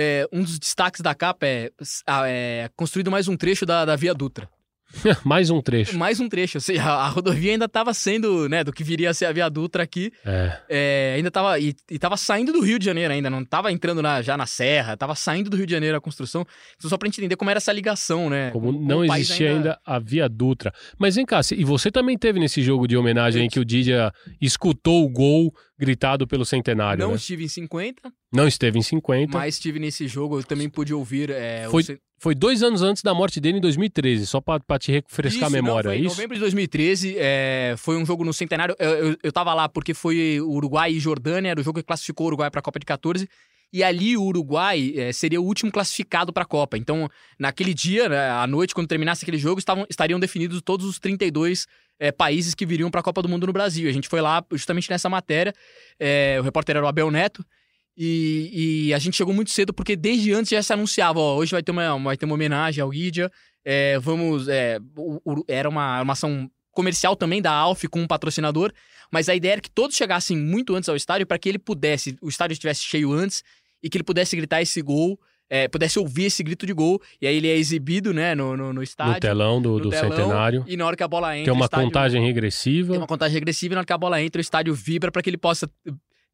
É, um dos destaques da capa é, a- é construído mais um trecho da, da Via Dutra. Mais um trecho. Mais um trecho, ou seja, a, a rodovia ainda estava sendo, né, do que viria a ser a Via Dutra aqui, É. é, ainda tava. E, e tava saindo do Rio de Janeiro ainda, não tava entrando na- já na Serra, tava saindo do Rio de Janeiro a construção. Então, só gente entender como era essa ligação, né? Como com- com não existia ainda... a Via Dutra. Mas vem cá, e você também teve nesse jogo de homenagem em que o Didia escutou o gol gritado pelo centenário, Não né? estive em 50, Não esteve em 50. mas estive nesse jogo, eu também pude ouvir. é, o Foi ce- Foi dois anos antes da morte dele, em 2013, só pra te refrescar a Isso, não, memória, foi é em isso? novembro de 2013, é, foi um jogo no centenário. Eu, eu, eu tava lá porque foi Uruguai e Jordânia, era o jogo que classificou o Uruguai pra Copa de 14. E ali o Uruguai é, seria o último classificado pra Copa. Então, naquele dia, né, à noite, quando terminasse aquele jogo, estavam, estariam definidos todos os 32 é, países que viriam pra Copa do Mundo no Brasil. A gente foi lá justamente nessa matéria. é, o repórter era o Abel Neto. E, e a gente chegou muito cedo porque desde antes já se anunciava, ó, hoje vai ter uma, vai ter uma homenagem ao Guidia, é, vamos, é, o- o- era uma, uma ação comercial também da Alf com um patrocinador, mas a ideia era que todos chegassem muito antes ao estádio para que ele pudesse, o estádio estivesse cheio antes e que ele pudesse gritar esse gol, é, pudesse ouvir esse grito de gol, e aí ele é exibido, né, no, no, no estádio. No telão do, no do telão, centenário. E na hora que a bola entra, Tem uma estádio- contagem regressiva. tem uma contagem regressiva e na hora que a bola entra, o estádio vibra para que ele possa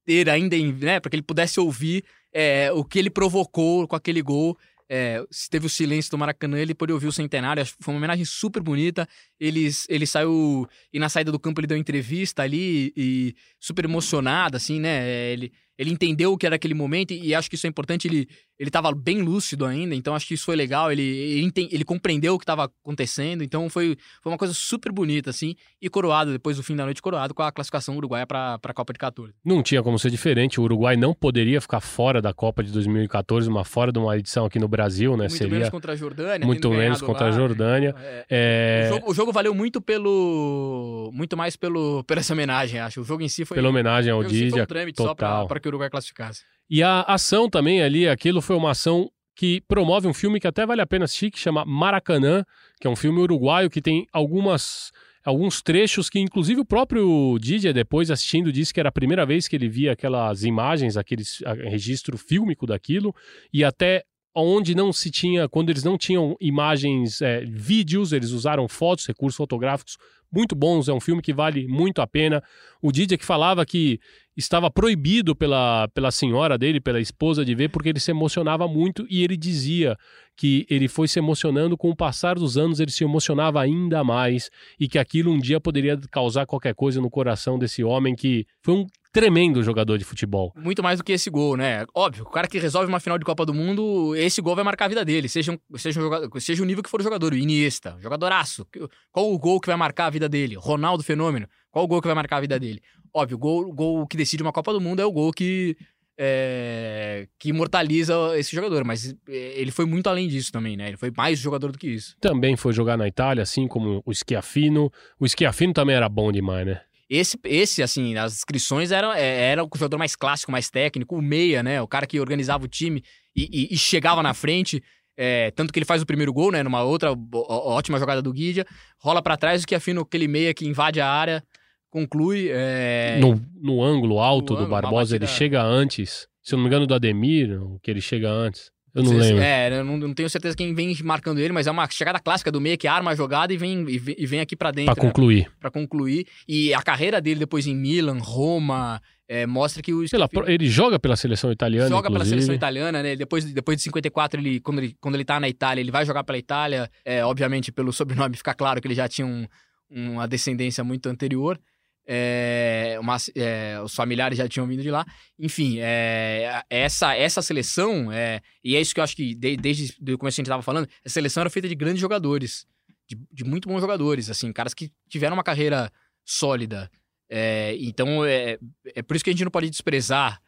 ter ainda, né, para que ele pudesse ouvir é, o que ele provocou com aquele gol. É, se teve o silêncio do Maracanã, ele pôde ouvir o centenário. Foi uma homenagem super bonita. Ele, ele saiu e na saída do campo ele deu entrevista ali e super emocionado, assim, né? É, Ele, ele entendeu o que era aquele momento e, e acho que isso é importante. Ele ele estava bem lúcido ainda, então acho que isso foi legal. Ele, ele, ele compreendeu o que estava acontecendo, então foi, foi uma coisa super bonita, assim. E coroado, depois do fim da noite, coroado com a classificação uruguaia para a Copa de 14. Não tinha como ser diferente. O Uruguai não poderia ficar fora da Copa de 2014, uma fora de uma edição aqui no Brasil, né? Muito Seria menos contra a Jordânia. muito menos contra lá. a Jordânia. É, É, O, jogo, o jogo valeu muito pelo. Muito mais pelo, pela essa homenagem, acho. O jogo em si foi. Pela homenagem ao em si um total. Que o Uruguai classificasse. E a ação também ali, aquilo foi uma ação que promove um filme que até vale a pena assistir, que chama Maracanã, que é um filme uruguaio que tem algumas alguns trechos que inclusive o próprio Didier depois assistindo disse que era a primeira vez que ele via aquelas imagens, aquele registro fílmico daquilo e até onde não se tinha, quando eles não tinham imagens, é, vídeos, eles usaram fotos, recursos fotográficos muito bons. É um filme que vale muito a pena. O Didier que falava que estava proibido pela, pela senhora dele, pela esposa de ver, porque ele se emocionava muito e ele dizia que ele foi se emocionando com o passar dos anos, ele se emocionava ainda mais e que aquilo um dia poderia causar qualquer coisa no coração desse homem que foi um tremendo jogador de futebol. Muito mais do que esse gol, né? Óbvio, o cara que resolve uma final de Copa do Mundo, esse gol vai marcar a vida dele, seja, um, seja, um jogador, seja o nível que for o jogador, o Iniesta, jogadoraço. Qual o gol que vai marcar a vida dele? Ronaldo Fenômeno. Qual o gol que vai marcar a vida dele? Óbvio, o gol, gol que decide uma Copa do Mundo é o gol que é, que imortaliza esse jogador, mas é, ele foi muito além disso também, né? Ele foi mais jogador do que isso. Também foi jogar na Itália, assim como o Schiaffino. O Schiaffino também era bom demais, né? Esse, esse assim, as inscrições eram é, era o jogador mais clássico, mais técnico, o meia, né? O cara que organizava o time e, e, e chegava na frente. É, tanto que ele faz o primeiro gol, né? Numa outra ótima jogada do Guidia, rola para trás o que afina aquele meia que invade a área, conclui. É... No, no ângulo alto no do ângulo, Barbosa, batida... ele chega antes. Se eu não me engano, do Ademir, que ele chega antes. Eu não lembro. É, eu não, não, tenho certeza quem vem marcando ele, mas é uma chegada clássica do meia que arma a jogada e vem, e vem aqui para dentro. Pra concluir. Né? Pra concluir. E a carreira dele depois em Milan, Roma, é, mostra que o. Pela, ele joga pela seleção italiana. Joga inclusive. pela seleção italiana, né? Depois, depois de 54, ele, quando, ele, quando ele tá na Itália, ele vai jogar pela Itália. É, obviamente, pelo sobrenome fica claro que ele já tinha um, uma descendência muito anterior. É, uma, é, os familiares já tinham vindo de lá. Enfim, é, essa, essa seleção, é, e é isso que eu acho que de, desde o começo a gente estava falando, a seleção era feita de grandes jogadores, de, de, muito bons jogadores, assim, caras que tiveram uma carreira sólida. É, então, é, é por isso que a gente não pode desprezar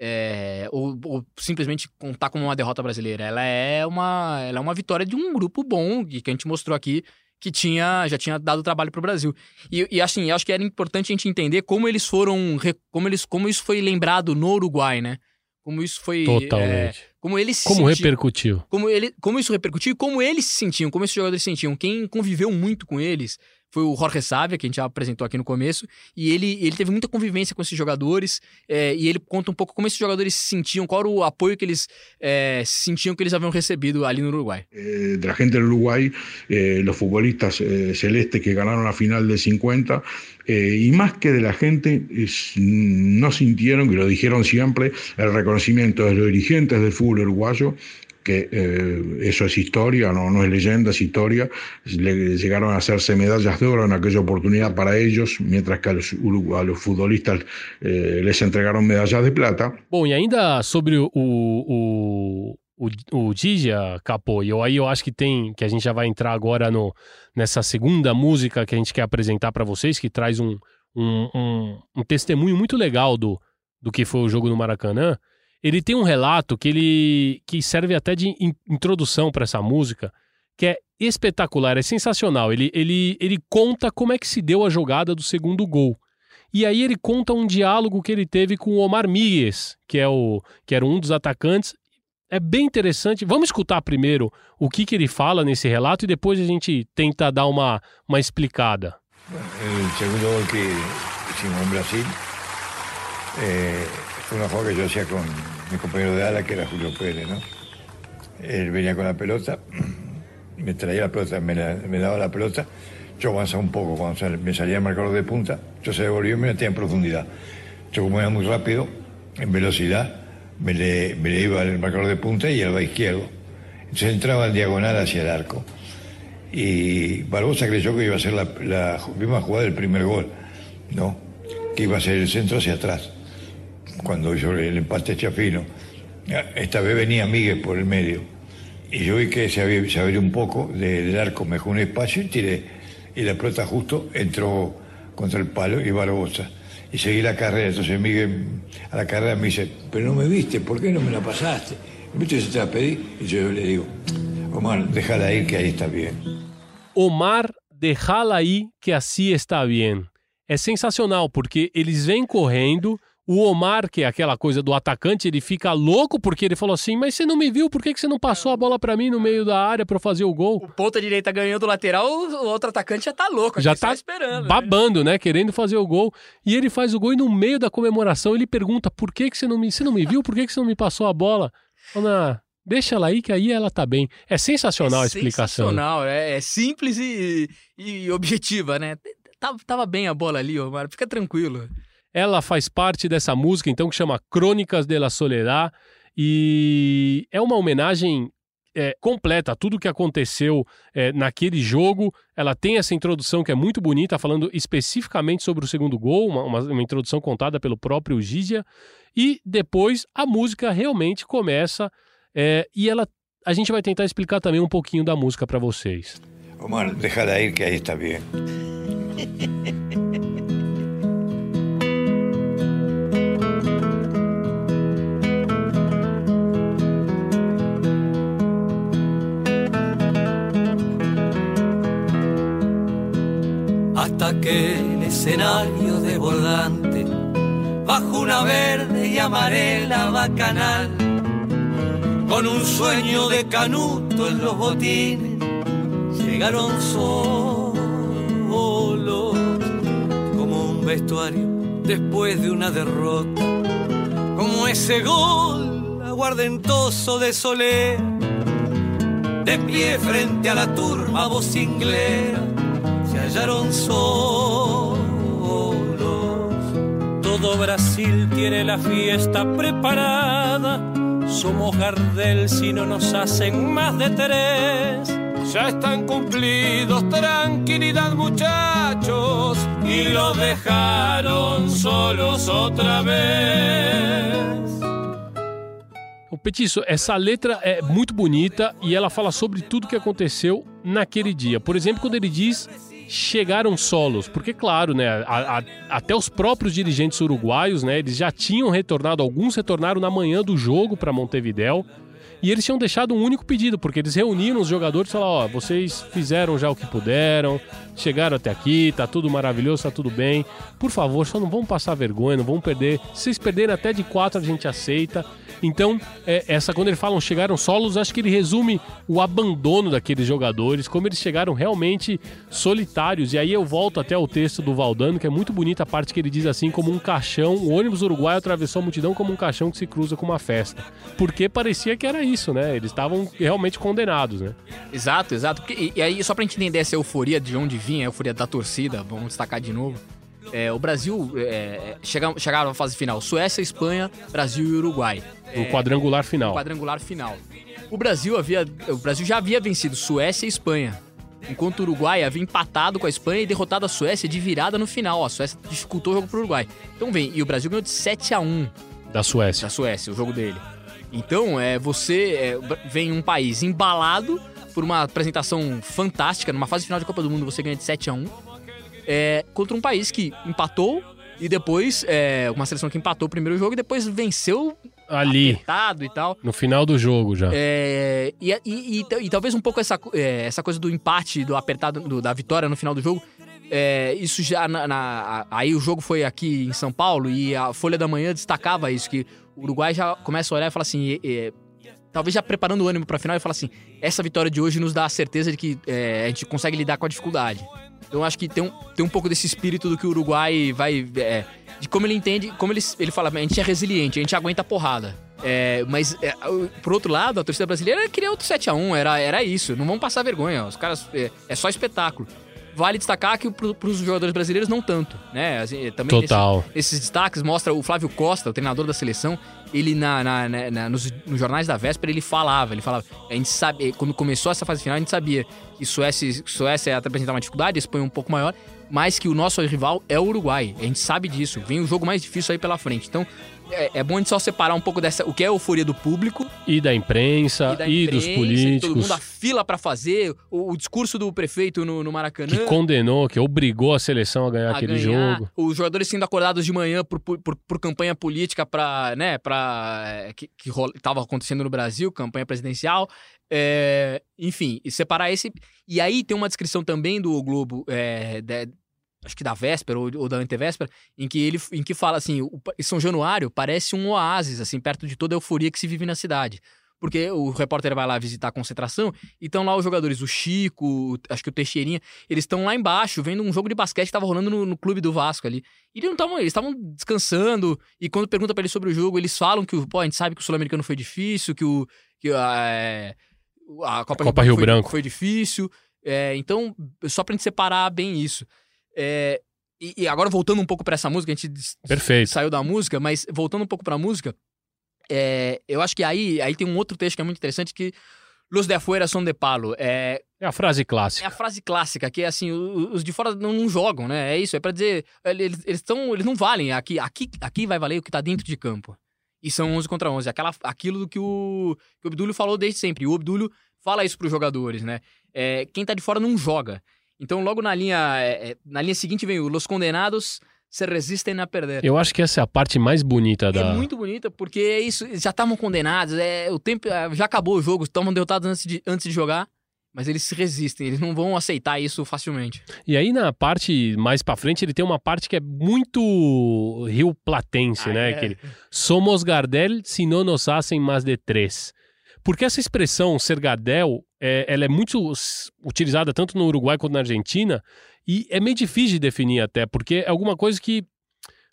é, ou, ou, simplesmente contar como uma derrota brasileira. Ela é uma, ela é uma vitória de um grupo bom, que a gente mostrou aqui, que tinha já tinha dado trabalho para o Brasil. E, e assim, acho que era importante a gente entender como eles foram, como eles, como isso foi lembrado no Uruguai, né? Como isso foi totalmente. É, como eles como sentiam, repercutiu? Como ele, como isso repercutiu? e Como eles se sentiam? Como esses jogadores se sentiam? Quem conviveu muito com eles foi o Jorge Sávia, que a gente já apresentou aqui no começo, e ele, ele teve muita convivência com esses jogadores, é, e ele conta um pouco como esses jogadores se sentiam, qual era o apoio que eles é, sentiam que eles haviam recebido ali no Uruguai. Eh, de la gente do Uruguai, eh, los futbolistas eh, celestes que ganaron la final de 50, eh, más que de la gente, es, no sintieron, que lo dijeron siempre, el reconocimiento de los dirigentes del fútbol uruguayo que eh, eso es historia, no, no es leyenda, es historia. Le llegaron a hacerse medallas de oro en aquella oportunidad para ellos, mientras que a los, a los futbolistas eh, les entregaron medallas de plata. Bom, e ainda sobre o, o, o, o Dija Capô, e aí eu acho que tem, que a gente já vai entrar agora no, nessa segunda música que a gente quer apresentar para vocês, que traz um, um, um, um testemunho muito legal do, do que foi o jogo no Maracanã ele tem um relato que ele que serve até de in, introdução para essa música, que é espetacular, é sensacional. Ele, ele, ele conta como é que se deu a jogada do segundo gol. E aí ele conta um diálogo que ele teve com o Omar Migues, que, é o, que era um dos atacantes. É bem interessante. Vamos escutar primeiro o que, que ele fala nesse relato e depois a gente tenta dar uma, uma explicada. O segundo gol que hicimos em Brasil eh, fue una jugada que yo hacía con mi compañero de ala, que era Julio Pérez, ¿no? Él venía con la pelota, me traía la pelota, me, daba la pelota, yo avanzaba un poco, cuando me salía el marcador de punta, yo se devolvió y me metía en profundidad. Yo como era muy rápido, en velocidad, me le, iba al marcador de punta y al va izquierdo. Entonces entraba en diagonal hacia el arco. Y Barbosa creyó que iba a ser la, la misma jugada del primer gol, ¿no? Que iba a ser el centro hacia atrás cuando hizo el empate Chafino. Esta vez venía Miguel por el medio. Y yo vi que se, había, se abrió un poco del arco, me dejó un espacio y tiré. Y la pelota justo entró contra el palo y Barbosa. Y seguí la carrera. Entonces Miguel a la carrera me dice, pero no me viste, ¿por qué no me la pasaste? ¿Viste si te la pedí? Y yo le digo, Omar, déjala ir que ahí está bien. Omar, déjala aí que así está bien. É sensacional, porque eles vêm correndo, O Omar, que é aquela coisa do atacante, ele fica louco porque ele falou assim: Mas você não me viu? Por que, que você não passou a bola para mim no meio da área para eu fazer o gol? O ponta direita ganhando o lateral, o outro atacante já tá louco, já tá esperando. Né? Babando, né? né? Querendo fazer o gol. E ele faz o gol e no meio da comemoração ele pergunta: Por que, que você não me, você não me viu? Por que, que você não me passou a bola? Ana, Deixa ela aí, que aí ela tá bem. É sensacional é a explicação. Sensacional, é, é simples e, e, objetiva, né? Tava, tava bem a bola ali, Omar, fica tranquilo. Ela faz parte dessa música, então, que chama Crônicas de la Soledad, e é uma homenagem é, completa a tudo que aconteceu é, naquele jogo. Ela tem essa introdução que é muito bonita, falando especificamente sobre o segundo gol, uma, uma, uma introdução contada pelo próprio Gizia. E depois a música realmente começa é, e ela, a gente vai tentar explicar também um pouquinho da música para vocês. Omar, deixa ir que aí está bem. hasta que el escenario desbordante, bajo una verde y amarela bacanal, con un sueño de canuto en los botines, llegaron solos como un vestuario después de una derrota, como ese gol aguardentoso de Solé, de pie frente a la turba vocinglera se hallaron solos. Todo Brasil tiene la fiesta preparada. Somos Gardel si no nos hacen más de tres. Ya están cumplidos, tranquilidad muchachos. Y los dejaron solos otra vez. Petiço, essa letra é muito bonita e ela fala sobre tudo que aconteceu naquele dia. Por exemplo, quando ele diz chegaram solos, porque claro, né, a, a, até os próprios dirigentes uruguaios, né, eles já tinham retornado, alguns retornaram na manhã do jogo para Montevidéu, e eles tinham deixado um único pedido, porque eles reuniram os jogadores e falaram: Ó, vocês fizeram já o que puderam, chegaram até aqui, tá tudo maravilhoso, tá tudo bem. Por favor, só não vão passar vergonha, não vão perder. Se vocês perderem até de quatro, a gente aceita. Então, é, essa quando eles falam chegaram solos, acho que ele resume o abandono daqueles jogadores, como eles chegaram realmente solitários. E aí eu volto até o texto do Valdano, que é muito bonita a parte que ele diz assim, como um caixão, o ônibus uruguaio atravessou a multidão como um caixão que se cruza com uma festa. Porque parecia que era isso, né? Eles estavam realmente condenados, né? Exato, exato. E, e aí, só pra gente entender essa euforia de onde vinha, a euforia da torcida, vamos destacar de novo. É, o Brasil é, chegaram, chegaram à fase final. Suécia, Espanha, Brasil e Uruguai. O é, quadrangular final. O quadrangular final. O Brasil havia, o Brasil já havia vencido Suécia e Espanha. Enquanto o Uruguai havia empatado com a Espanha e derrotado a Suécia de virada no final. A Suécia dificultou o jogo pro Uruguai. Então vem, e o Brasil ganhou de 7 a 1 da Suécia. Da Suécia, o jogo dele. Então, é, você é, vem um país embalado por uma apresentação fantástica, numa fase final de Copa do Mundo você ganha de 7 a 1 é, contra um país que empatou e depois, é, uma seleção que empatou o primeiro jogo e depois venceu ali e tal. No final do jogo já. É, e, e, e, e, talvez um pouco essa, é, essa coisa do empate, do apertado, do, da vitória no final do jogo. É, isso já na, na, aí o jogo foi aqui em São Paulo e a Folha da Manhã destacava isso que o Uruguai já começa a olhar e fala assim, talvez já preparando o ânimo para a final e fala assim, essa vitória de hoje nos dá a certeza de que é, a gente consegue lidar com a dificuldade. Então acho que tem um, tem um pouco desse espírito do que o Uruguai vai. É, de como ele entende, como ele, ele fala, a gente é resiliente, a gente aguenta a porrada. É, mas, por outro lado, a torcida brasileira queria outro 7x1, era, era isso. Não vão passar vergonha, os caras. É, é só espetáculo. Vale destacar que para os jogadores brasileiros não tanto, né? Assim, também Total. Esse, esses destaques mostra o Flávio Costa, o treinador da seleção, ele na, na, na nos, nos, jornais da véspera ele falava, ele falava, a gente sabe, quando começou essa fase final a gente sabia que Suécia, Suécia ia apresentar uma dificuldade, Espanha um pouco maior, mas que o nosso rival é o Uruguai. A gente sabe disso. Vem o jogo mais difícil aí pela frente. Então, é, é, bom a gente só separar um pouco dessa, o que é a euforia do público. E da imprensa, e, da imprensa, e dos políticos. todo mundo a fila para fazer, o, o, discurso do prefeito no, no, Maracanã. Que condenou, que obrigou a seleção a ganhar a aquele ganhar, jogo. Os jogadores sendo acordados de manhã por, por, por, por campanha política para, né, pra, é, que, que estava acontecendo no Brasil, campanha presidencial. É, enfim, separar esse. E aí tem uma descrição também do Globo é, de, acho que da véspera ou, ou, da antevéspera, em que ele em que fala assim, o São Januário parece um oásis assim perto de toda a euforia que se vive na cidade. porque o repórter vai lá visitar a concentração, e estão lá os jogadores, o Chico, acho que o Teixeirinha, eles estão lá embaixo vendo um jogo de basquete que tava rolando no, no clube do Vasco ali. E eles não estavam, eles estavam descansando, e quando pergunta para eles sobre o jogo, eles falam que, pô, a gente sabe que o Sul-Americano foi difícil, que o que a, a Copa, Copa Rio foi, Branco. foi difícil. É, então, só pra gente separar bem isso. É, e, e agora voltando um pouco pra essa música, a gente Perfeito. saiu da música, mas voltando um pouco pra música, é, eu acho que aí, aí tem um outro texto que é muito interessante que Los de afuera son de palo. É, É a frase é clássica. a frase clássica, que é assim, os de fora não, não jogam, né? É isso, é pra dizer, eles, eles, tão, eles não valem, aqui, aqui, aqui vai valer o que tá dentro de campo. E são 11 contra 11, aquela, aquilo que o, que o Obdúlio falou desde sempre. E o Obdúlio fala isso pros jogadores, né? É, quem tá de fora não joga. Então logo na linha, é, é, na linha seguinte vem o Los Condenados se resistem a perder. Eu acho que essa é a parte mais bonita da. É muito bonita, porque é isso, já estavam condenados, é, o tempo é, já acabou o jogo, estavam derrotados antes de, antes de jogar, mas eles se resistem, eles não vão aceitar isso facilmente. E aí na parte mais pra frente ele tem uma parte que é muito rio platense, Ah, né? é. Que ele, Somos Gardel se não nos hacen mais de três. Porque essa expressão ser Gardel, é, ela é muito utilizada tanto no Uruguai quanto na Argentina e é meio difícil de definir até, porque é alguma coisa que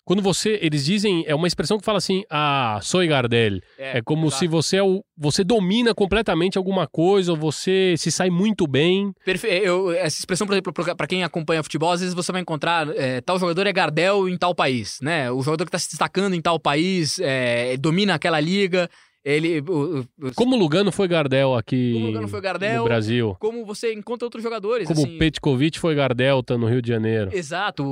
quando você, eles dizem, é uma expressão que fala assim, ah, soy Gardel. É, como exato. se você é o, você domina completamente alguma coisa, ou você se sai muito bem. Perfe... Eu, essa expressão, por exemplo, pra quem acompanha futebol, às vezes você vai encontrar é, tal jogador é Gardel em tal país, né? O jogador que tá se destacando em tal país, é, domina aquela liga, ele... o- o- Como o Lugano foi Gardel aqui Como Lugano foi Gardel, no Brasil. como você encontra outros jogadores, Como assim... o Petkovic foi Gardelta no Rio de Janeiro. Exato,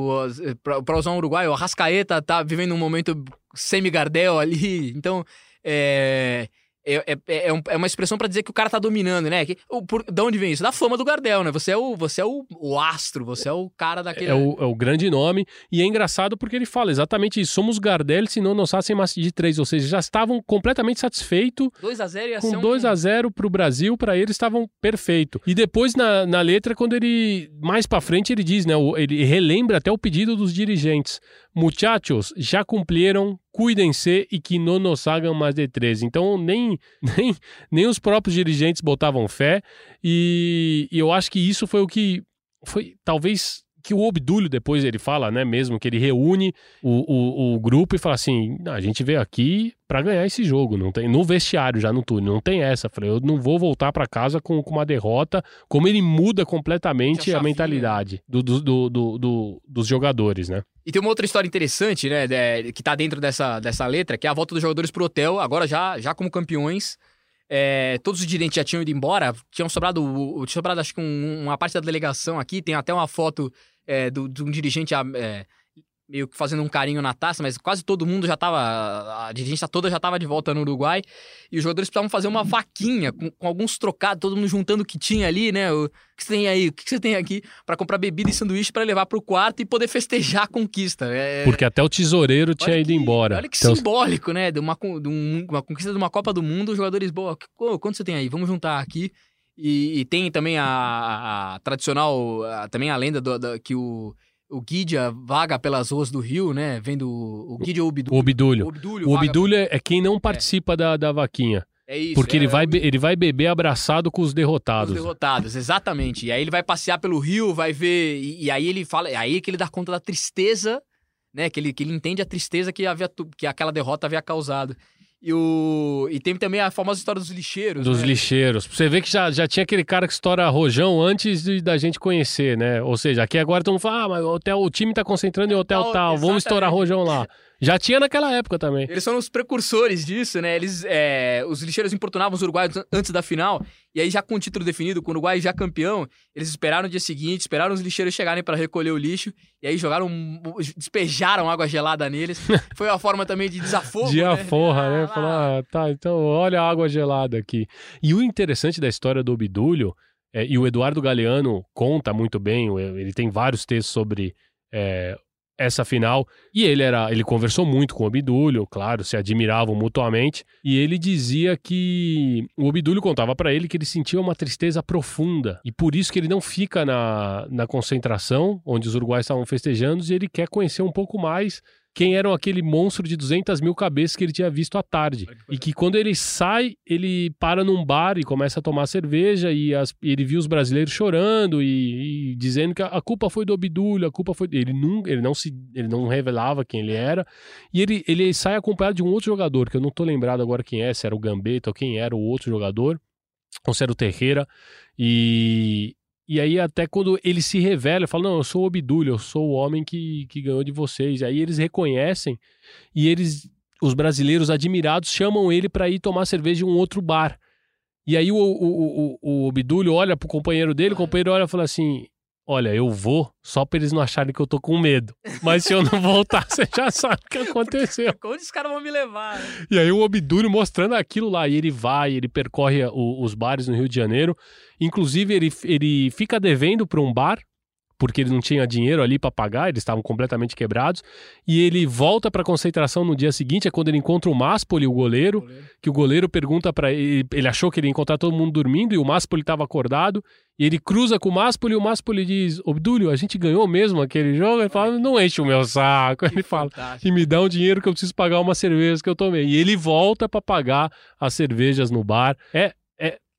pra usar um uruguaio, o Rascaeta tá vivendo um momento semi-Gardel ali, então é, é, é, é, um- é uma expressão pra dizer que o cara tá dominando, né? Que, o, por, da onde vem isso? Da fama do Gardel, né? Você é o, você é o, o astro, você é o cara daquele... É o, é o grande nome. E é engraçado porque ele fala exatamente isso. Somos Gardel, se não hacen mais de três. Ou seja, já estavam completamente satisfeitos 2x0 ia ser com um... 2 a 0 pro Brasil, para eles estavam perfeito. E depois na, na letra, quando ele mais pra frente ele diz, né, ele relembra até o pedido dos dirigentes. Muchachos, já cumpriram, cuidem-se e que não nos hagam mais de três. Então nem nem nem os próprios dirigentes botavam fé e, e eu acho que isso foi o que foi talvez que o Obdúlio depois ele fala, né, mesmo que ele reúne o, o, o grupo e fala assim, "Não, a gente veio aqui pra ganhar esse jogo, não tem no vestiário já no túnel, não tem essa. Falei, eu não vou voltar pra casa com, com uma derrota, como ele muda completamente a mentalidade do, do, do- do- dos jogadores, né? E tem uma outra história interessante, né, que tá dentro dessa, dessa letra, que é a volta dos jogadores pro hotel, agora já, já como campeões. É, todos os dirigentes já tinham ido embora, tinham sobrado, tinha sobrado acho que um- uma parte da delegação aqui, tem até uma foto é, do- de um dirigente é, meio que fazendo um carinho na taça, mas quase todo mundo já tava, a dirigente toda já tava de volta no Uruguai, e os jogadores precisavam fazer uma vaquinha com, com alguns trocados, todo mundo juntando o que tinha ali, né, o, o que você tem aí, o que você tem aqui, pra comprar bebida e sanduíche pra levar pro quarto e poder festejar a conquista. É, Porque até o tesoureiro tinha Olha ido que- embora. Olha que Então, simbólico, né? De uma, de um- uma conquista de uma Copa do Mundo, os jogadores, boa, quanto você tem aí? Vamos juntar aqui. E, e tem também a, a- a tradicional, a- também a lenda do, da- que o, o Guidia vaga pelas ruas do Rio, né? Vendo o, o Guidia ou o Obidúlio. o Obdúlio. O Obdúlio, vaga- Obdúlio é é quem não participa da, da vaquinha. É isso. Porque é, ele, vai, é ele vai beber abraçado com os Os derrotados. derrotados, exatamente. E aí ele vai passear pelo Rio, vai ver. E, e aí ele fala. É aí que ele dá conta da tristeza, né? Que ele, que ele entende a tristeza que, havia, que aquela derrota havia causado. E, o, e tem também a famosa história dos lixeiros. Dos né? lixeiros. Você vê que já, já tinha aquele cara que estoura rojão antes de- da gente conhecer, né? Ou seja, aqui agora estão falando, ah, mas o, hotel, o time tá concentrando em hotel Tal, tal, vamos estourar rojão lá. Já tinha naquela época também. Eles são os precursores disso, né? Eles, é, os lixeiros importunavam os uruguaios an- antes da final, e aí já com o título definido, com o Uruguai já campeão, eles esperaram o dia seguinte, esperaram os lixeiros chegarem para recolher o lixo, e aí jogaram, despejaram água gelada neles. Foi uma forma também de desafogo, De né? aforra, né? lá. Falar, ah, tá, então olha a água gelada aqui. E o interessante da história do Obdúlio, é, e o Eduardo Galeano conta muito bem, ele tem vários textos sobre é, essa final, e ele era, ele conversou muito com o Obdúlio, claro, se admiravam mutuamente, e ele dizia que o Obdúlio contava pra ele que ele sentia uma tristeza profunda, e por isso que ele não fica na, na concentração, onde os uruguaios estavam festejando, e ele quer conhecer um pouco mais quem era aquele monstro de 200 mil cabeças que ele tinha visto à tarde. E que quando ele sai, ele para num bar e começa a tomar cerveja e as, ele viu os brasileiros chorando e, e dizendo que a, a, culpa foi do Obdúlio, a culpa foi ele não ele não se ele não revelava quem ele era e ele, ele sai acompanhado de um outro jogador que eu não tô lembrado agora quem é, se era o Gambetta ou quem era o outro jogador ou se era o Terreira e e aí, até quando ele se revela, fala: Não, eu sou o Obdúlio, eu sou o homem que, que ganhou de vocês. E aí eles reconhecem e eles, os brasileiros admirados, chamam ele para ir tomar cerveja em um outro bar. E aí o, o, o, o Obdúlio olha pro companheiro dele, o companheiro olha e fala assim: Olha, eu vou só pra eles não acharem que eu tô com medo. Mas se eu não voltar, você já sabe o que aconteceu. Onde os caras vão me levar? Né? E aí o Obdúlio mostrando aquilo lá. E ele vai, ele percorre o, os bares no Rio de Janeiro. Inclusive, ele, ele fica devendo para um bar porque ele não tinha dinheiro ali para pagar, eles estavam completamente quebrados. E ele volta para a concentração no dia seguinte, é quando ele encontra o Maspoli, o goleiro, goleiro. que o goleiro pergunta para ele, ele achou que ele ia encontrar todo mundo dormindo e o Maspoli estava acordado. E ele cruza com o Maspoli e o Maspoli diz: Obdúlio, a gente ganhou mesmo aquele jogo? Ele fala: Não enche o meu saco. Ele fala: E me dá um dinheiro que eu preciso pagar uma cerveja que eu tomei. E ele volta para pagar as cervejas no bar. É,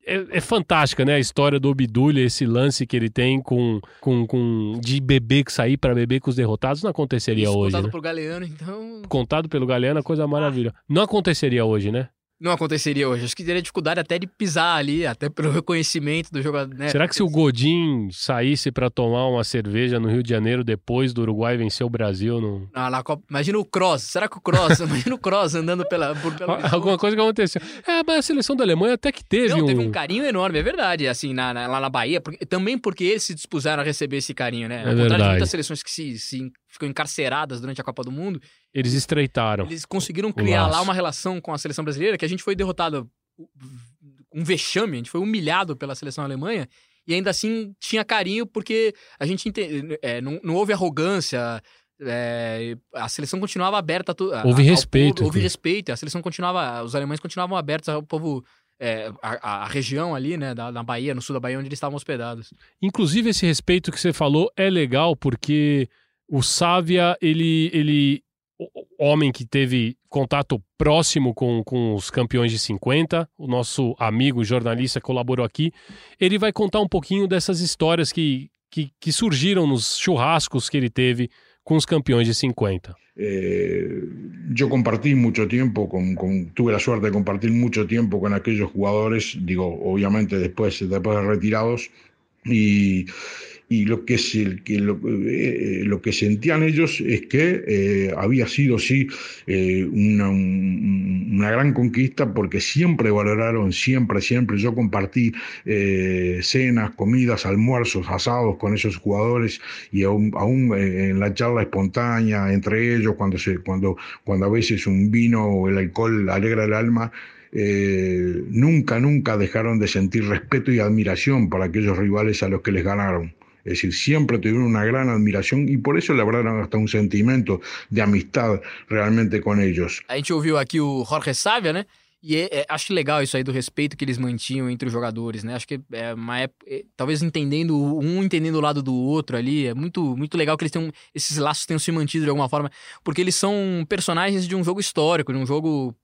é, é, fantástica, né? A história do Obdúlia, esse lance que ele tem com, com, com de bebê que sair para beber com os derrotados, não aconteceria Isso, hoje. Contado né? por Galeano, então. Contado pelo Galeano, coisa maravilhosa. Não aconteceria hoje, né? Não aconteceria hoje. Acho que teria dificuldade até de pisar ali, até pelo reconhecimento do jogador. Né? Será que se o Godin saísse para tomar uma cerveja no Rio de Janeiro depois do Uruguai vencer o Brasil? No... Ah, na Copa... Imagina o Cross. Será que o Cross? Imagina o Cross andando pela. Por, pelo... Alguma coisa que aconteceu. É, mas a seleção da Alemanha até que teve Não, um. teve um carinho enorme, é verdade. Assim, na, na, lá na Bahia, porque, também porque eles se dispuseram a receber esse carinho, né? É Ao contrário de muitas seleções que se, se ficam encarceradas durante a Copa do Mundo. Eles estreitaram. Eles conseguiram criar lá uma relação com a seleção brasileira que a gente foi derrotado um vexame, a gente foi humilhado pela seleção alemanha e ainda assim tinha carinho porque a gente entende, é, não, não houve arrogância, é, a seleção continuava aberta. A, houve respeito. Povo, houve respeito, a seleção continuava, os alemães continuavam abertos ao povo é, a, a, região ali, né, da, na Bahia, no sul da Bahia, onde eles estavam hospedados. Inclusive, esse respeito que você falou é legal porque o Sávia, ele, ele homem que teve contato próximo com, com os campeões de 50, o nosso amigo jornalista colaborou aqui, ele vai contar um pouquinho dessas histórias que, que, que surgiram nos churrascos que ele teve com os campeões de 50. Eh, yo compartí mucho tiempo, con, con, tuve la de compartir mucho tiempo con aquellos jugadores, digo, obviamente después, después de retirados, y y lo que, se, que lo, eh, lo, que sentían ellos es que eh, había sido, sí, eh, una, un, una, gran conquista porque siempre valoraron, siempre, siempre. Yo compartí eh, cenas, comidas, almuerzos, asados con esos jugadores y aún, aún eh, en la charla espontánea entre ellos, cuando, se, cuando, cuando a veces un vino o el alcohol alegra el alma, eh, nunca, nunca dejaron de sentir respeto y admiración por aquellos rivales a los que les ganaron. Es decir, siempre tuvieron una gran admiração e por isso lograram hasta um sentimento de amistad realmente com eles. A gente ouviu aqui o Jorge Sávia, né? E é, é, acho legal isso aí do respeito que eles mantinham entre os jogadores, né? Acho que é uma época, é, talvez entendendo um entendendo o lado do outro ali, é muito muito legal que eles tenham esses laços tenham se mantido de alguma forma, porque eles são personagens de um jogo histórico, de um jogo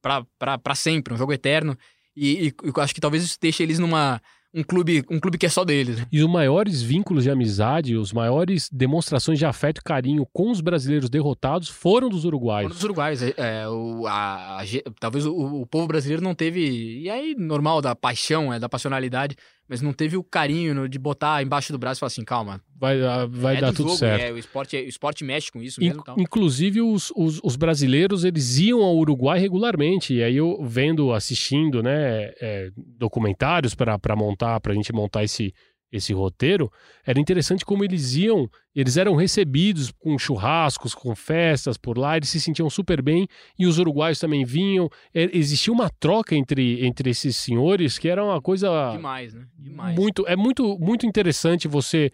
para sempre, um jogo eterno. E, e, e acho que talvez isso deixe eles numa um clube, um clube que é só deles. Né? E os maiores vínculos de amizade, os maiores demonstrações de afeto e carinho com os brasileiros derrotados foram dos uruguaios. Foram dos uruguaios. É, é o, a, a, talvez o, o, povo brasileiro não teve. E aí, normal da paixão, é, da passionalidade, mas não teve o carinho de botar embaixo do braço e falar assim: calma. Vai, ah, vai é dar tudo jogo, certo. É, o, esporte, o esporte mexe com isso mesmo. In, inclusive, os, os, os, brasileiros eles iam ao Uruguai regularmente. E aí, eu vendo, assistindo né, é, documentários para montar, para a gente montar esse, esse roteiro, era interessante como eles iam, eles eram recebidos com churrascos, com festas por lá, eles se sentiam super bem e os uruguaios também vinham. É, existia uma troca entre, entre esses senhores que era uma coisa demais, né? Demais. Muito, é muito muito interessante você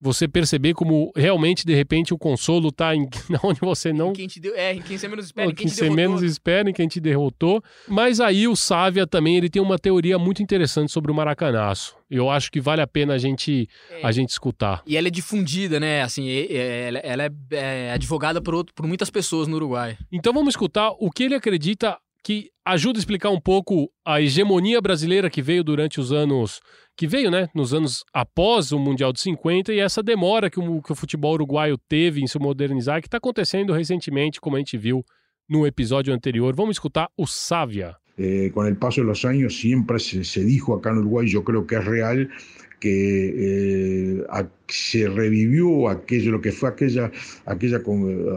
você perceber como realmente, de repente, o consolo tá em onde você não. Em quem te deu, é, em quem você menos espera, em quem, quem te você derrotou. menos espera, em quem te derrotou. Mas aí o Sávia também ele tem uma teoria muito interessante sobre o Maracanaço. Eu acho que vale a pena a gente, a gente escutar. E ela é difundida, né? Assim, é- é- ela, ela é, é advogada por, outro- por muitas pessoas no Uruguai. Então vamos escutar o que ele acredita que ajuda a explicar um pouco a hegemonia brasileira que veio durante os anos. Que veio, né? Nos anos após o Mundial de 50 e essa demora que o, que o futebol uruguaio teve em se modernizar, que está acontecendo recentemente, como a gente viu no episódio anterior. Vamos escutar o Sávia. Eh, paso de los años siempre se, se dijo acá en Uruguay, yo creo que es real, que eh, a- se revivió aquello, lo que fue aquella, aquella,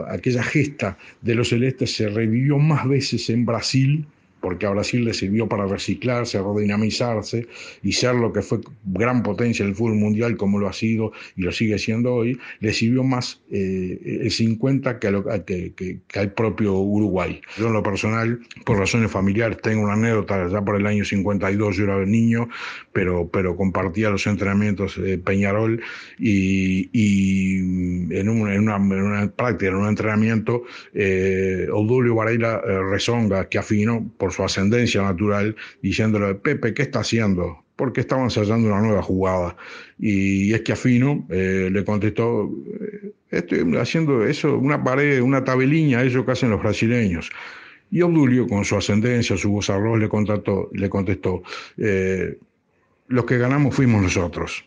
aquella gesta de los celestes, se revivió más veces en Brasil, porque a Brasil le sirvió para reciclarse, redinamizarse y ser lo que fue gran potencia del fútbol mundial como lo ha sido y lo sigue siendo hoy, le sirvió más eh, el 50 que, lo- que- que- que al propio Uruguay. Yo en lo personal, por razones familiares, tengo una anécdota, ya por el año 52 yo era niño, pero, pero compartía los entrenamientos de Peñarol y, y en, un- en una, en una práctica, en un entrenamiento, eh, Odulio Varela eh, rezonga que afinó por su ascendencia natural, diciéndole, Pepe, ¿qué está haciendo? Porque estaba ensayando una nueva jugada. Y es que Afino eh, le contestó, "Eh, estoy haciendo eso, una pared, una tabeliña, eso que hacen los brasileños. Y Obdulio, con su ascendencia, su voz arroz, le contestó, le contestó eh, los que ganamos fuimos nosotros.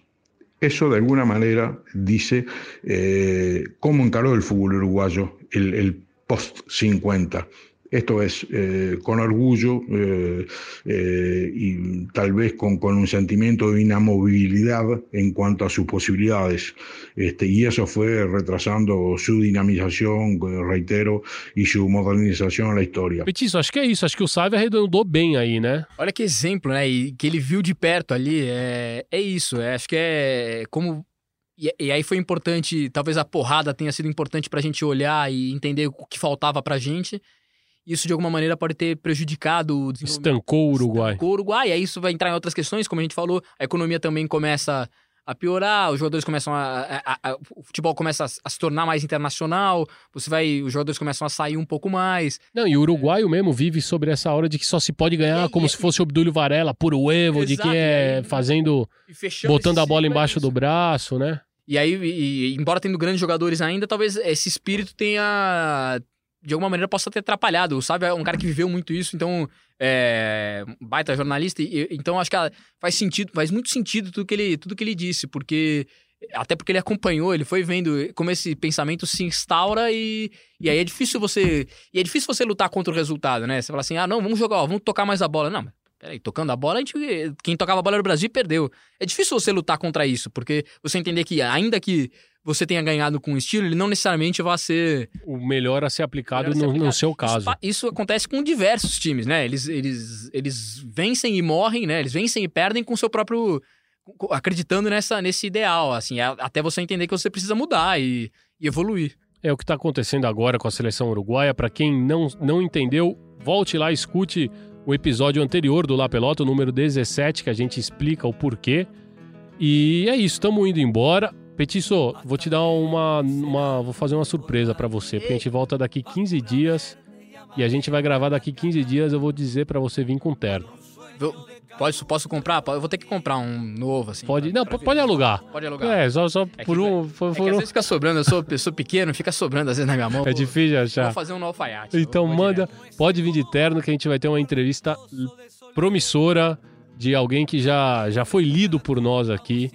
Eso de alguna manera dice eh, cómo encaró el fútbol uruguayo el, el post-50. Esto es eh, con orgullo eh, eh, y tal vez con, con un sentimiento de inamovilidad en cuanto a sus posibilidades. Este, y eso fue retrasando su dinamización, eh, reitero, y su modernización en la historia. Petiço, acho que é isso. Acho que o Sávia arredondou bem aí, né? Olha que exemplo, né? E que ele viu de perto ali. É, é isso. É, acho que é como. E, e aí foi importante, talvez a porrada tenha sido importante pra gente olhar e entender o que faltava pra gente. Isso, de alguma maneira, pode ter prejudicado o Estancou o Uruguai. com o Uruguai. Aí isso vai entrar em outras questões, como a gente falou, a economia também começa a piorar, os jogadores começam a. a- a- o futebol começa a, a se tornar mais internacional, você vai. Os jogadores começam a sair um pouco mais. Não, e o uruguaio mesmo vive sobre essa hora de que só se pode ganhar como se fosse o Obdúlio Varela, puro evo, de que é fazendo. Botando a bola é embaixo do braço, né? E aí, e, embora tendo grandes jogadores ainda, talvez esse espírito tenha. De alguma maneira possa ter atrapalhado. O Sábio é um cara que viveu muito isso, então. É. Baita jornalista. E, então acho que ah, faz sentido, faz muito sentido tudo que ele, tudo que ele disse, porque. Até porque ele acompanhou, ele foi vendo como esse pensamento se instaura e, e aí é difícil você. E é difícil você lutar contra o resultado, né? Você fala assim, ah, não, vamos jogar, ó, vamos tocar mais a bola. Não, peraí, tocando a bola, a gente, quem tocava a bola era o Brasil e perdeu. É difícil você lutar contra isso, porque você entender que, ainda que você tenha ganhado com estilo, ele não necessariamente vai ser. O melhor a ser aplicado a ser no, no aplicado. seu Isso caso. pa- Isso, acontece com diversos times, né? Eles, eles, eles vencem e morrem, né? Eles vencem e perdem com o seu próprio. acreditando nessa, nesse ideal, assim, até você entender que você precisa mudar e, e evoluir. É o que está acontecendo agora com a seleção uruguaia. Para quem não, não entendeu, volte lá e escute o episódio anterior do La Pelota, o número 17, que a gente explica o porquê. E é isso, estamos indo embora. Petiço, vou te dar uma, uma. Vou fazer uma surpresa para você, porque a gente volta daqui 15 dias. E a gente vai gravar daqui 15 dias. Eu vou dizer para você vir com terno. Eu- Posso, posso comprar? Eu vou ter que comprar um novo, assim. Pode, pra- não, pra pode alugar. Pode alugar. É, só, só É por que- um. Por, É por às um- vezes fica sobrando, eu sou, eu sou pequeno, fica sobrando às vezes na minha mão. É difícil achar. vou fazer um no alfaiate. Então manda, direto. pode vir de terno que a gente vai ter uma entrevista promissora de alguém que já, já foi lido por nós aqui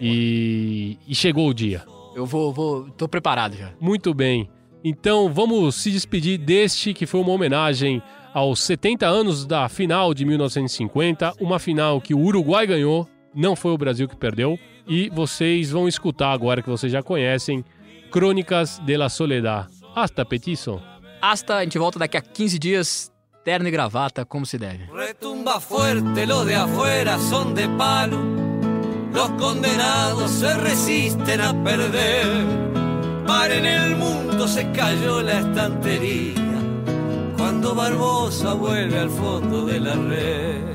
e, e chegou o dia. Eu vou, vou, tô preparado já. Muito bem. Então vamos se despedir deste que foi uma homenagem aos 70 anos da final de 1950, uma final que o Uruguai ganhou, não foi o Brasil que perdeu. E vocês vão escutar agora que vocês já conhecem, Crônicas de la Soledad. Hasta petizo. Hasta, a gente volta daqui a 15 dias, terno e gravata, como se deve. Retumba fuerte, los de afuera son de palo. Los condenados se resisten a perder. Para en el mundo se cayó la estantería. Cuando Barbosa vuelve al fondo de la red.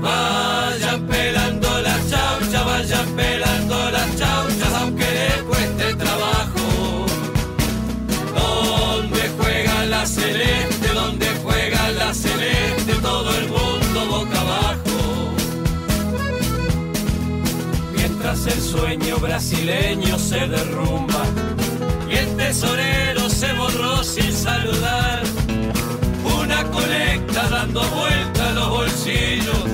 Vayan pelando la chaucha, vayan pelando sueño brasileño se derrumba y el tesorero se borró sin saludar. Una colecta dando vuelta a los bolsillos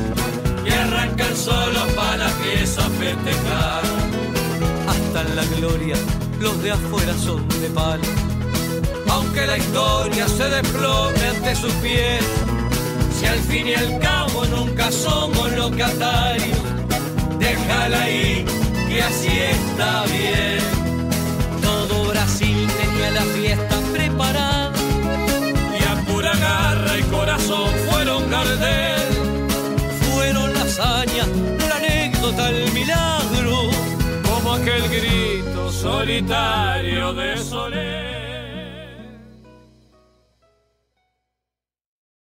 y arrancan solos para la pieza festejar. Hasta en la gloria los de afuera son de palo. Aunque la historia se desplome ante sus pies, si al fin y al cabo nunca somos locatarios, déjala ahí, que así está bien. Todo Brasil tenía la fiesta preparada y a pura garra y corazón fueron Gardel. Fueron la hazaña, la anécdota, el milagro, como aquel grito solitario de Soler.